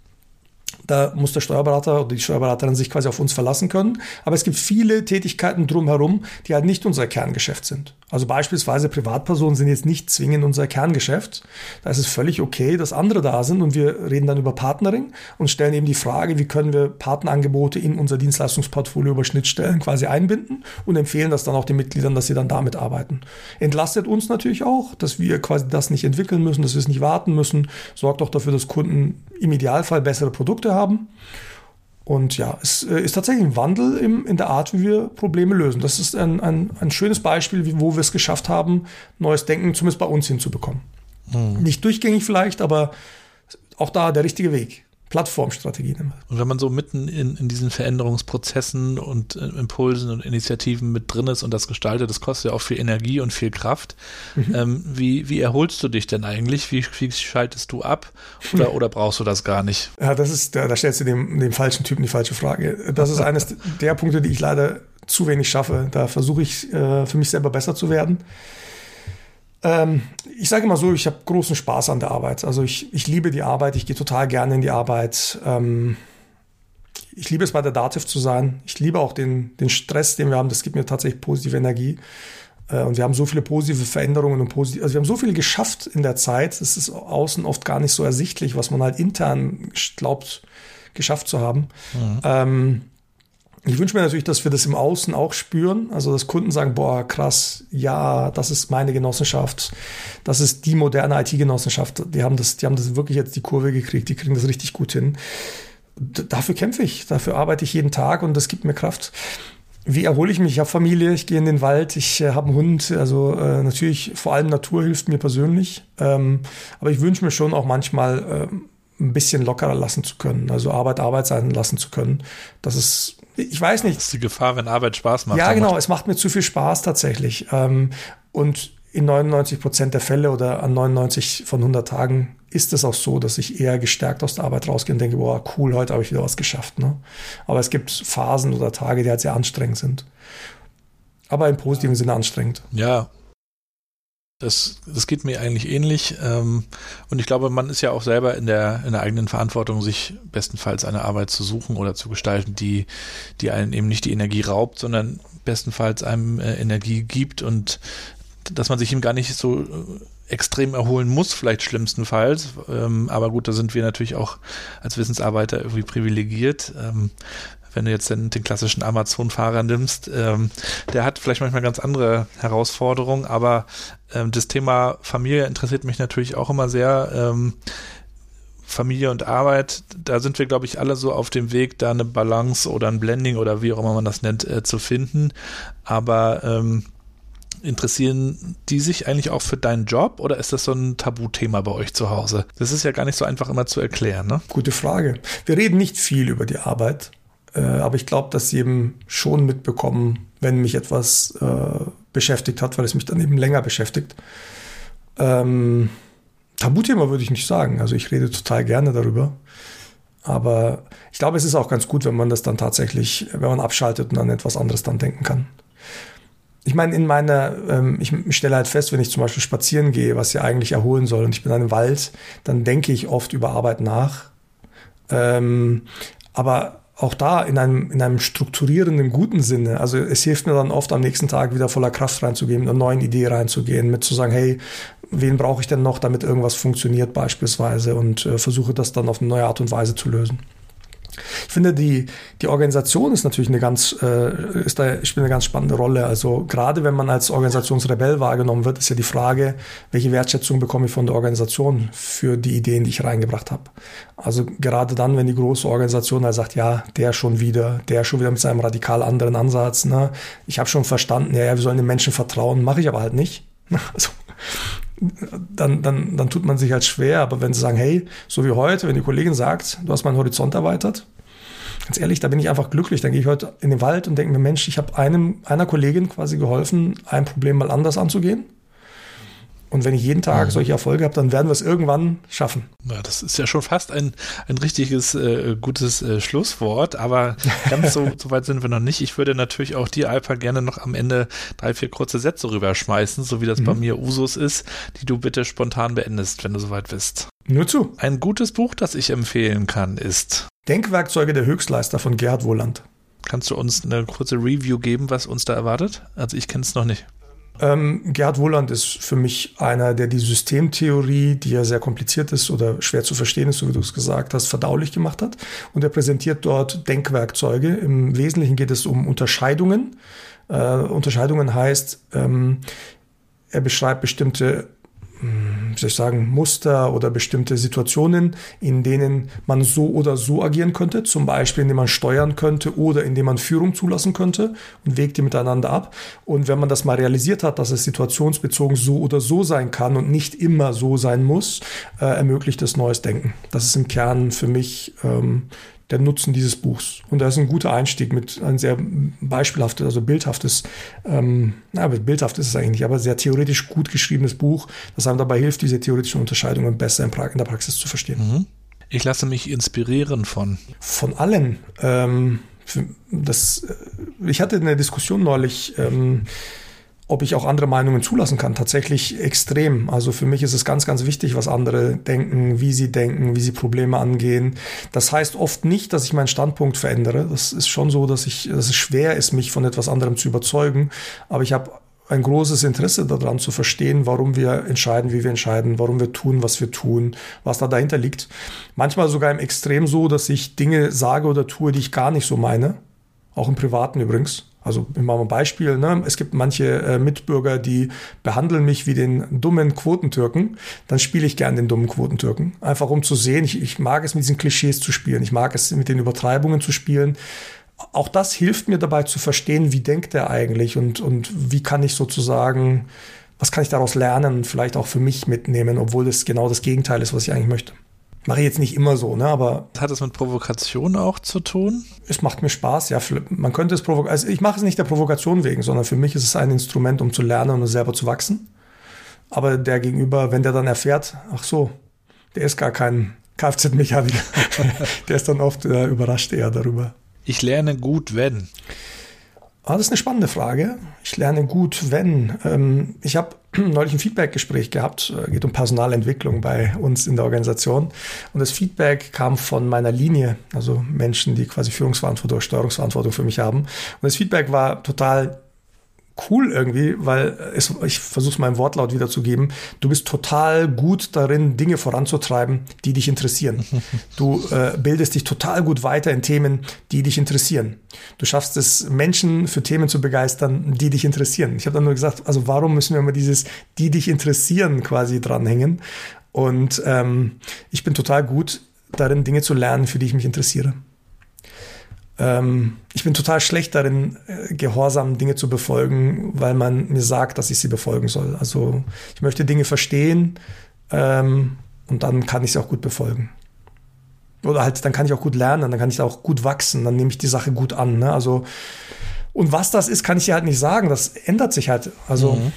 Da muss der Steuerberater oder die Steuerberaterin sich quasi auf uns verlassen können. Aber es gibt viele Tätigkeiten drumherum, die halt nicht unser Kerngeschäft sind. Also beispielsweise Privatpersonen sind jetzt nicht zwingend unser Kerngeschäft. Da ist es völlig okay, dass andere da sind und wir reden dann über Partnering und stellen eben die Frage, wie können wir Partnerangebote in unser Dienstleistungsportfolio über Schnittstellen quasi einbinden und empfehlen das dann auch den Mitgliedern, dass sie dann damit arbeiten. Entlastet uns natürlich auch, dass wir quasi das nicht entwickeln müssen, dass wir es nicht warten müssen, sorgt auch dafür, dass Kunden im Idealfall bessere Produkte haben. Und ja, es äh, ist tatsächlich ein Wandel im, in der Art, wie wir Probleme lösen. Das ist ein, ein, ein schönes Beispiel, wo wir es geschafft haben, neues Denken zumindest bei uns hinzubekommen. Mhm. Nicht durchgängig vielleicht, aber auch da der richtige Weg. Plattformstrategien. Und wenn man so mitten in, in diesen Veränderungsprozessen und äh, Impulsen und Initiativen mit drin ist und das gestaltet, das kostet ja auch viel Energie und viel Kraft. Mhm. Ähm, wie, wie erholst du dich denn eigentlich? Wie, wie schaltest du ab? Oder, oder brauchst du das gar nicht? Ja, das ist, da, da stellst du dem, dem falschen Typen die falsche Frage. Das ist eines der Punkte, die ich leider zu wenig schaffe. Da versuche ich äh, für mich selber besser zu werden. Ähm, ich sage immer so, ich habe großen Spaß an der Arbeit. Also ich, ich liebe die Arbeit, ich gehe total gerne in die Arbeit. Ähm, ich liebe es bei der Dativ zu sein. Ich liebe auch den, den Stress, den wir haben. Das gibt mir tatsächlich positive Energie. Äh, und wir haben so viele positive Veränderungen und positive, also wir haben so viel geschafft in der Zeit. Es ist außen oft gar nicht so ersichtlich, was man halt intern glaubt, geschafft zu haben. Mhm. Ähm, ich wünsche mir natürlich, dass wir das im Außen auch spüren. Also, dass Kunden sagen, boah, krass, ja, das ist meine Genossenschaft. Das ist die moderne IT-Genossenschaft. Die haben das, die haben das wirklich jetzt die Kurve gekriegt. Die kriegen das richtig gut hin. D dafür kämpfe ich. Dafür arbeite ich jeden Tag und das gibt mir Kraft. Wie erhole ich mich? Ich habe Familie, ich gehe in den Wald, ich äh, habe einen Hund. Also äh, natürlich, vor allem Natur hilft mir persönlich. Ähm, aber ich wünsche mir schon auch manchmal äh, ein bisschen lockerer lassen zu können. Also Arbeit Arbeit sein lassen zu können. Das ist ich weiß nicht. Das ist die Gefahr, wenn Arbeit Spaß macht. Ja, genau. Es macht mir zu viel Spaß tatsächlich. Ähm, und in 99 Prozent der Fälle oder an 99 von 100 Tagen ist es auch so, dass ich eher gestärkt aus der Arbeit rausgehe und denke, boah, cool, heute habe ich wieder was geschafft. Ne? Aber es gibt Phasen oder Tage, die halt sehr anstrengend sind. Aber im positiven Sinne anstrengend. Ja, das, das geht mir eigentlich ähnlich. Ähm, und ich glaube, man ist ja auch selber in der, in der eigenen Verantwortung, sich bestenfalls eine Arbeit zu suchen oder zu gestalten, die, die einen eben nicht die Energie raubt, sondern bestenfalls einem äh, Energie gibt und dass man sich ihm gar nicht so äh, extrem erholen muss, vielleicht schlimmstenfalls. Ähm, aber gut, da sind wir natürlich auch als Wissensarbeiter irgendwie privilegiert wenn du jetzt den, den klassischen Amazon-Fahrer nimmst, ähm, der hat vielleicht manchmal ganz andere Herausforderungen, aber ähm, das Thema Familie interessiert mich natürlich auch immer sehr. Ähm, Familie und Arbeit, da sind wir, glaube ich, alle so auf dem Weg, da eine Balance oder ein Blending oder wie auch immer man das nennt, äh, zu finden. Aber ähm, interessieren die sich eigentlich auch für deinen Job oder ist das so ein Tabuthema bei euch zu Hause? Das ist ja gar nicht so einfach immer zu erklären, ne? Gute Frage. Wir reden nicht viel über die Arbeit. Äh, aber ich glaube, dass sie eben schon mitbekommen, wenn mich etwas äh, beschäftigt hat, weil es mich dann eben länger beschäftigt. Ähm, Tabuthema würde ich nicht sagen. Also ich rede total gerne darüber. Aber ich glaube, es ist auch ganz gut, wenn man das dann tatsächlich, wenn man abschaltet und an etwas anderes dann denken kann. Ich meine, in meiner, ähm, ich stelle halt fest, wenn ich zum Beispiel spazieren gehe, was ja eigentlich erholen soll, und ich bin in einem Wald, dann denke ich oft über Arbeit nach. Ähm, aber auch da in einem, in einem strukturierenden, guten Sinne. Also es hilft mir dann oft am nächsten Tag wieder voller Kraft reinzugehen, mit einer neuen Idee reinzugehen, mit zu sagen, hey, wen brauche ich denn noch, damit irgendwas funktioniert beispielsweise und äh, versuche das dann auf eine neue Art und Weise zu lösen. Ich finde, die, die Organisation ist natürlich eine ganz, äh, ist da, spielt eine ganz spannende Rolle. Also gerade wenn man als Organisationsrebell wahrgenommen wird, ist ja die Frage, welche Wertschätzung bekomme ich von der Organisation für die Ideen, die ich reingebracht habe. Also gerade dann, wenn die große Organisation halt sagt, ja, der schon wieder, der schon wieder mit seinem radikal anderen Ansatz, ne? ich habe schon verstanden, ja, ja, wir sollen den Menschen vertrauen, mache ich aber halt nicht. Also, dann, dann, dann tut man sich halt schwer. Aber wenn sie sagen, hey, so wie heute, wenn die Kollegin sagt, du hast meinen Horizont erweitert, ganz ehrlich, da bin ich einfach glücklich. Dann gehe ich heute in den Wald und denke mir, Mensch, ich habe einem, einer Kollegin quasi geholfen, ein Problem mal anders anzugehen. Und wenn ich jeden Tag mhm. solche Erfolge habe, dann werden wir es irgendwann schaffen. Ja, das ist ja schon fast ein, ein richtiges äh, gutes äh, Schlusswort, aber ganz so, so weit sind wir noch nicht. Ich würde natürlich auch dir, Alpa, gerne noch am Ende drei, vier kurze Sätze rüberschmeißen, so wie das mhm. bei mir Usus ist, die du bitte spontan beendest, wenn du soweit bist. Nur zu. Ein gutes Buch, das ich empfehlen kann, ist Denkwerkzeuge der Höchstleister von Gerhard Wohland. Kannst du uns eine kurze Review geben, was uns da erwartet? Also ich kenne es noch nicht. Ähm, Gerhard Wohland ist für mich einer, der die Systemtheorie, die ja sehr kompliziert ist oder schwer zu verstehen ist, so wie du es gesagt hast, verdaulich gemacht hat. Und er präsentiert dort Denkwerkzeuge. Im Wesentlichen geht es um Unterscheidungen. Äh, Unterscheidungen heißt, ähm, er beschreibt bestimmte wie soll ich sagen, Muster oder bestimmte Situationen, in denen man so oder so agieren könnte, zum Beispiel indem man steuern könnte oder indem man Führung zulassen könnte und wägt die miteinander ab. Und wenn man das mal realisiert hat, dass es situationsbezogen so oder so sein kann und nicht immer so sein muss, äh, ermöglicht es neues Denken. Das ist im Kern für mich ähm, der Nutzen dieses Buchs. Und da ist ein guter Einstieg mit ein sehr beispielhaftes, also bildhaftes, ähm, na, bildhaft ist es eigentlich nicht, aber sehr theoretisch gut geschriebenes Buch, das einem dabei hilft, diese theoretischen Unterscheidungen besser in, pra in der Praxis zu verstehen. Mhm. Ich lasse mich inspirieren von. Von allen. Ähm, das, äh, ich hatte eine Diskussion neulich. Ähm, ob ich auch andere Meinungen zulassen kann. Tatsächlich extrem. Also für mich ist es ganz, ganz wichtig, was andere denken, wie sie denken, wie sie Probleme angehen. Das heißt oft nicht, dass ich meinen Standpunkt verändere. Das ist schon so, dass ich, dass es schwer ist, mich von etwas anderem zu überzeugen. Aber ich habe ein großes Interesse daran zu verstehen, warum wir entscheiden, wie wir entscheiden, warum wir tun, was wir tun, was da dahinter liegt. Manchmal sogar im Extrem so, dass ich Dinge sage oder tue, die ich gar nicht so meine. Auch im Privaten übrigens. Also ich mache mal ein Beispiel. Ne? Es gibt manche äh, Mitbürger, die behandeln mich wie den dummen Quotentürken. Dann spiele ich gern den dummen Quotentürken. Einfach um zu sehen, ich, ich mag es mit diesen Klischees zu spielen. Ich mag es mit den Übertreibungen zu spielen. Auch das hilft mir dabei zu verstehen, wie denkt er eigentlich und, und wie kann ich sozusagen, was kann ich daraus lernen vielleicht auch für mich mitnehmen, obwohl das genau das Gegenteil ist, was ich eigentlich möchte. Mache ich jetzt nicht immer so, ne? Aber. Hat es mit Provokation auch zu tun? Es macht mir Spaß, ja. Man könnte es provozieren. Also ich mache es nicht der Provokation wegen, sondern für mich ist es ein Instrument, um zu lernen und selber zu wachsen. Aber der Gegenüber, wenn der dann erfährt, ach so, der ist gar kein Kfz-Mechaniker, der ist dann oft äh, überrascht eher darüber. Ich lerne gut, wenn. Ah, das ist eine spannende Frage. Ich lerne gut, wenn. Ähm, ich habe neulich ein Feedback-Gespräch gehabt, äh, geht um Personalentwicklung bei uns in der Organisation. Und das Feedback kam von meiner Linie, also Menschen, die quasi Führungsverantwortung, Steuerungsverantwortung für mich haben. Und das Feedback war total cool irgendwie, weil es, ich versuche es meinem Wortlaut wiederzugeben. Du bist total gut darin, Dinge voranzutreiben, die dich interessieren. Du äh, bildest dich total gut weiter in Themen, die dich interessieren. Du schaffst es, Menschen für Themen zu begeistern, die dich interessieren. Ich habe dann nur gesagt, also warum müssen wir immer dieses, die dich interessieren, quasi dranhängen? Und ähm, ich bin total gut darin, Dinge zu lernen, für die ich mich interessiere. Ähm, ich bin total schlecht darin, äh, gehorsam Dinge zu befolgen, weil man mir sagt, dass ich sie befolgen soll. Also ich möchte Dinge verstehen ähm, und dann kann ich sie auch gut befolgen. Oder halt, dann kann ich auch gut lernen, dann kann ich auch gut wachsen, dann nehme ich die Sache gut an. Ne? Also, und was das ist, kann ich dir halt nicht sagen. Das ändert sich halt. Also, mhm.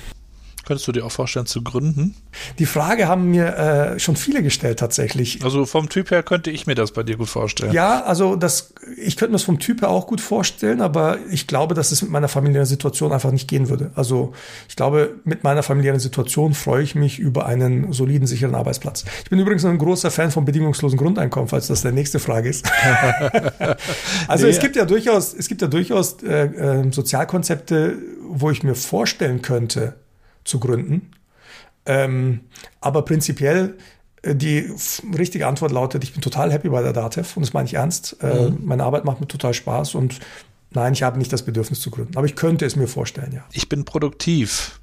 Könntest du dir auch vorstellen zu gründen? Die Frage haben mir äh, schon viele gestellt tatsächlich. Also vom Typ her könnte ich mir das bei dir gut vorstellen. Ja, also das, ich könnte mir das vom Typ her auch gut vorstellen, aber ich glaube, dass es mit meiner familiären Situation einfach nicht gehen würde. Also ich glaube, mit meiner familiären Situation freue ich mich über einen soliden, sicheren Arbeitsplatz. Ich bin übrigens ein großer Fan vom bedingungslosen Grundeinkommen, falls das der nächste Frage ist. also nee. es gibt ja durchaus, es gibt ja durchaus äh, äh, Sozialkonzepte, wo ich mir vorstellen könnte, zu gründen. Ähm, aber prinzipiell die richtige Antwort lautet, ich bin total happy bei der DATEV und das meine ich ernst. Äh, mhm. meine Arbeit macht mir total Spaß und nein, ich habe nicht das Bedürfnis zu gründen. Aber ich könnte es mir vorstellen, ja. Ich bin produktiv,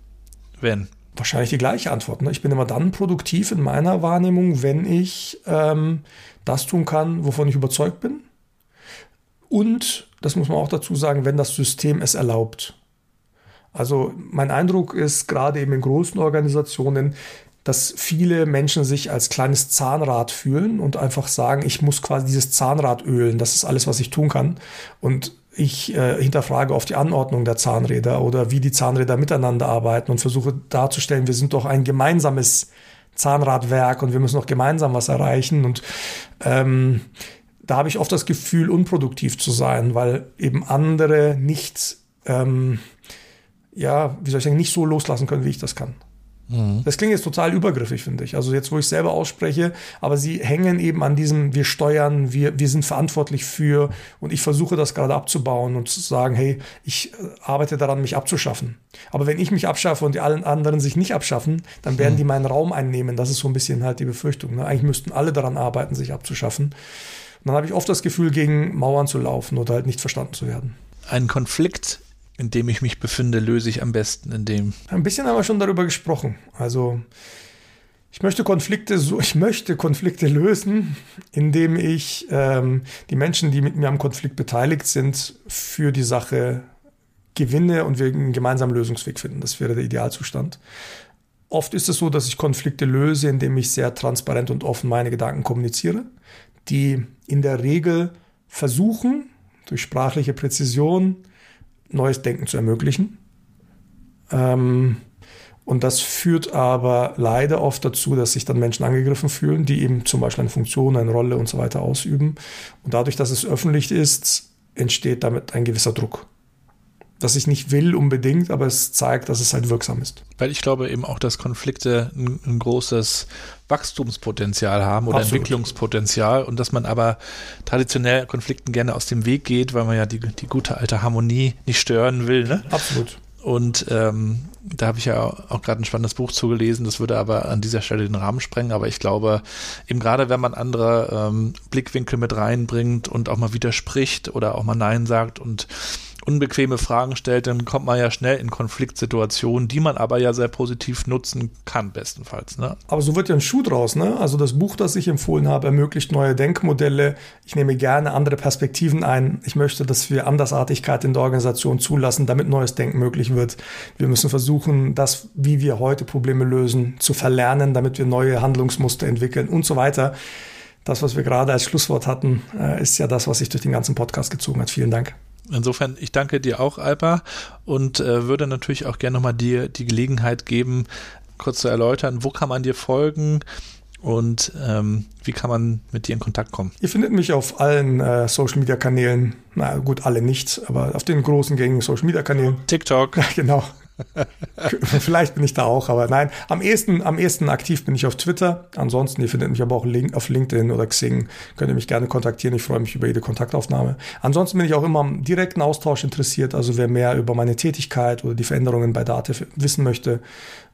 wenn? Wahrscheinlich die gleiche Antwort. Ne? Ich bin immer dann produktiv in meiner Wahrnehmung, wenn ich ähm, das tun kann, wovon ich überzeugt bin. Und, das muss man auch dazu sagen, wenn das System es erlaubt. Also mein Eindruck ist gerade eben in großen Organisationen, dass viele Menschen sich als kleines Zahnrad fühlen und einfach sagen, ich muss quasi dieses Zahnrad ölen, das ist alles, was ich tun kann. Und ich äh, hinterfrage auf die Anordnung der Zahnräder oder wie die Zahnräder miteinander arbeiten und versuche darzustellen, wir sind doch ein gemeinsames Zahnradwerk und wir müssen doch gemeinsam was erreichen. Und ähm, da habe ich oft das Gefühl, unproduktiv zu sein, weil eben andere nicht, ähm, ja, wie soll ich sagen, nicht so loslassen können, wie ich das kann. Mhm. Das klingt jetzt total übergriffig, finde ich. Also jetzt, wo ich selber ausspreche, aber sie hängen eben an diesem, wir steuern, wir, wir sind verantwortlich für und ich versuche das gerade abzubauen und zu sagen, hey, ich äh, arbeite daran, mich abzuschaffen. Aber wenn ich mich abschaffe und die allen anderen sich nicht abschaffen, dann werden mhm. die meinen Raum einnehmen. Das ist so ein bisschen halt die Befürchtung. Ne? Eigentlich müssten alle daran arbeiten, sich abzuschaffen. Und dann habe ich oft das Gefühl, gegen Mauern zu laufen oder halt nicht verstanden zu werden. Ein Konflikt in dem ich mich befinde, löse ich am besten in dem. Ein bisschen haben wir schon darüber gesprochen. Also ich möchte Konflikte so, ich möchte Konflikte lösen, indem ich ähm, die Menschen, die mit mir am Konflikt beteiligt sind, für die Sache gewinne und wir einen gemeinsamen Lösungsweg finden. Das wäre der Idealzustand. Oft ist es so, dass ich Konflikte löse, indem ich sehr transparent und offen meine Gedanken kommuniziere, die in der Regel versuchen, durch sprachliche Präzision, neues Denken zu ermöglichen. Ähm, und das führt aber leider oft dazu, dass sich dann Menschen angegriffen fühlen, die eben zum Beispiel eine Funktion, eine Rolle und so weiter ausüben. Und dadurch, dass es öffentlich ist, entsteht damit ein gewisser Druck das ich nicht will unbedingt, aber es zeigt, dass es halt wirksam ist. Weil ich glaube eben auch, dass Konflikte ein, ein großes Wachstumspotenzial haben oder Absolut. Entwicklungspotenzial und dass man aber traditionell Konflikten gerne aus dem Weg geht, weil man ja die, die gute alte Harmonie nicht stören will. Ne? Absolut. Und ähm, da habe ich ja auch gerade ein spannendes Buch zugelesen, das würde aber an dieser Stelle den Rahmen sprengen. Aber ich glaube, eben gerade wenn man andere ähm, Blickwinkel mit reinbringt und auch mal widerspricht oder auch mal Nein sagt und unbequeme Fragen stellt, dann kommt man ja schnell in Konfliktsituationen, die man aber ja sehr positiv nutzen kann, bestenfalls. Ne? Aber so wird ja ein Schuh draus. Ne? Also das Buch, das ich empfohlen habe, ermöglicht neue Denkmodelle. Ich nehme gerne andere Perspektiven ein. Ich möchte, dass wir Andersartigkeit in der Organisation zulassen, damit neues Denken möglich wird. Wir müssen versuchen, das, wie wir heute Probleme lösen, zu verlernen, damit wir neue Handlungsmuster entwickeln und so weiter. Das, was wir gerade als Schlusswort hatten, äh, ist ja das, was sich durch den ganzen Podcast gezogen hat. Vielen Dank. Insofern, ich danke dir auch, Alpa, und äh, würde natürlich auch gerne nochmal dir die Gelegenheit geben, kurz zu erläutern, wo kann man dir folgen und ähm, wie kann man mit dir in Kontakt kommen? Ihr findet mich auf allen äh, Social Media Kanälen, na gut, alle nicht, aber auf den großen gängigen Social Media Kanälen. TikTok. genau. Vielleicht bin ich da auch, aber nein. Am ehesten, am ehesten aktiv bin ich auf Twitter. Ansonsten, ihr findet mich aber auch link, auf LinkedIn oder Xing. Könnt ihr mich gerne kontaktieren. Ich freue mich über jede Kontaktaufnahme. Ansonsten bin ich auch immer am direkten Austausch interessiert. Also wer mehr über meine Tätigkeit oder die Veränderungen bei Dativ wissen möchte,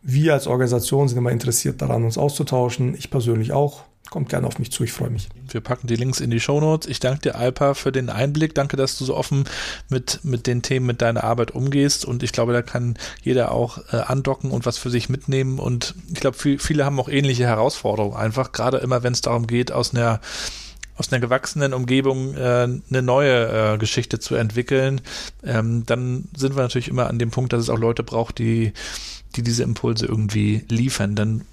wir als Organisation sind immer interessiert daran, uns auszutauschen. Ich persönlich auch. Kommt gerne auf mich zu, ich freue mich. Wir packen die Links in die Shownotes. Ich danke dir, Alpa, für den Einblick. Danke, dass du so offen mit, mit den Themen, mit deiner Arbeit umgehst. Und ich glaube, da kann jeder auch äh, andocken und was für sich mitnehmen. Und ich glaube, viel, viele haben auch ähnliche Herausforderungen. Einfach gerade immer, wenn es darum geht, aus einer aus einer gewachsenen Umgebung äh, eine neue äh, Geschichte zu entwickeln, ähm, dann sind wir natürlich immer an dem Punkt, dass es auch Leute braucht, die, die diese Impulse irgendwie liefern. Denn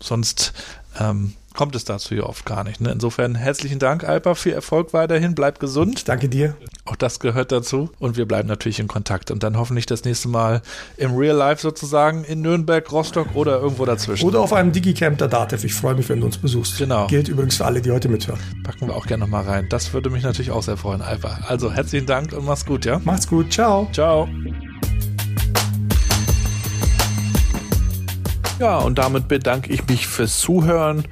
sonst ähm, kommt es dazu ja oft gar nicht. Ne? Insofern herzlichen Dank, Alpa, viel Erfolg weiterhin. Bleib gesund. Danke dir. Auch das gehört dazu. Und wir bleiben natürlich in Kontakt. Und dann hoffentlich das nächste Mal im Real Life sozusagen in Nürnberg, Rostock oder irgendwo dazwischen. Oder auf einem Digicamp der DATEV. Ich freue mich, wenn du uns besuchst. Genau. Gilt übrigens für alle, die heute mithören. Packen wir auch gerne nochmal rein. Das würde mich natürlich auch sehr freuen, Alpa. Also herzlichen Dank und mach's gut, ja? Macht's gut. Ciao. Ciao. Ja, und damit bedanke ich mich fürs Zuhören.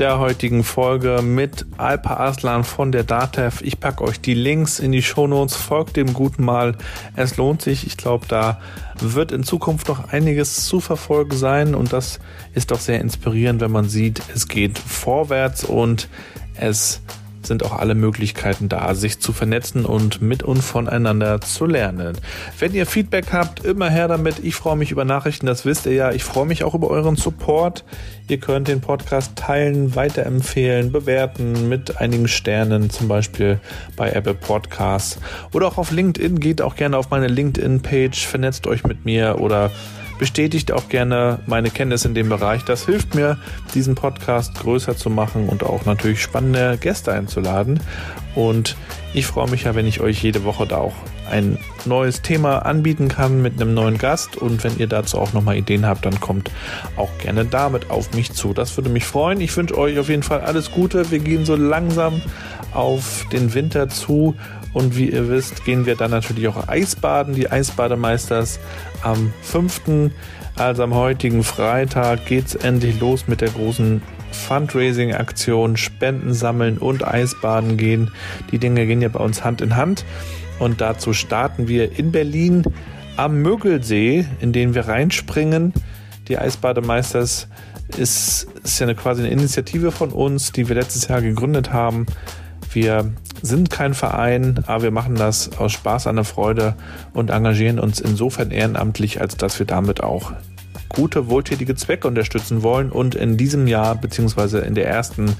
Der heutigen Folge mit Alpa Aslan von der DATEV. Ich packe euch die Links in die Shownotes. Folgt dem guten Mal. Es lohnt sich. Ich glaube, da wird in Zukunft noch einiges zu verfolgen sein und das ist doch sehr inspirierend, wenn man sieht, es geht vorwärts und es sind auch alle Möglichkeiten da, sich zu vernetzen und mit und voneinander zu lernen. Wenn ihr Feedback habt, immer her damit. Ich freue mich über Nachrichten, das wisst ihr ja. Ich freue mich auch über euren Support. Ihr könnt den Podcast teilen, weiterempfehlen, bewerten mit einigen Sternen, zum Beispiel bei Apple Podcasts oder auch auf LinkedIn. Geht auch gerne auf meine LinkedIn-Page, vernetzt euch mit mir oder bestätigt auch gerne meine Kenntnis in dem Bereich. Das hilft mir, diesen Podcast größer zu machen und auch natürlich spannende Gäste einzuladen. Und ich freue mich ja, wenn ich euch jede Woche da auch ein neues Thema anbieten kann mit einem neuen Gast. Und wenn ihr dazu auch nochmal Ideen habt, dann kommt auch gerne damit auf mich zu. Das würde mich freuen. Ich wünsche euch auf jeden Fall alles Gute. Wir gehen so langsam auf den Winter zu und wie ihr wisst, gehen wir dann natürlich auch Eisbaden. Die Eisbademeisters am 5., also am heutigen Freitag, geht es endlich los mit der großen Fundraising-Aktion, Spenden sammeln und Eisbaden gehen. Die Dinge gehen ja bei uns Hand in Hand. Und dazu starten wir in Berlin am Mögelsee, in den wir reinspringen. Die Eisbademeisters ist, ist ja eine, quasi eine Initiative von uns, die wir letztes Jahr gegründet haben. Wir sind kein Verein, aber wir machen das aus Spaß an der Freude und engagieren uns insofern ehrenamtlich, als dass wir damit auch gute, wohltätige Zwecke unterstützen wollen. Und in diesem Jahr, beziehungsweise in der ersten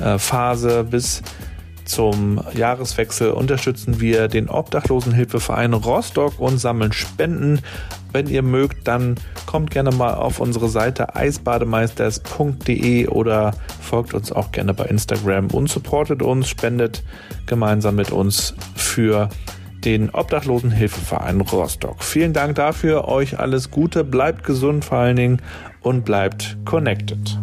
äh, Phase bis zum Jahreswechsel unterstützen wir den Obdachlosenhilfeverein Rostock und sammeln Spenden. Wenn ihr mögt, dann kommt gerne mal auf unsere Seite eisbademeisters.de oder folgt uns auch gerne bei Instagram und supportet uns, spendet gemeinsam mit uns für den Obdachlosenhilfeverein Rostock. Vielen Dank dafür, euch alles Gute, bleibt gesund vor allen Dingen und bleibt connected.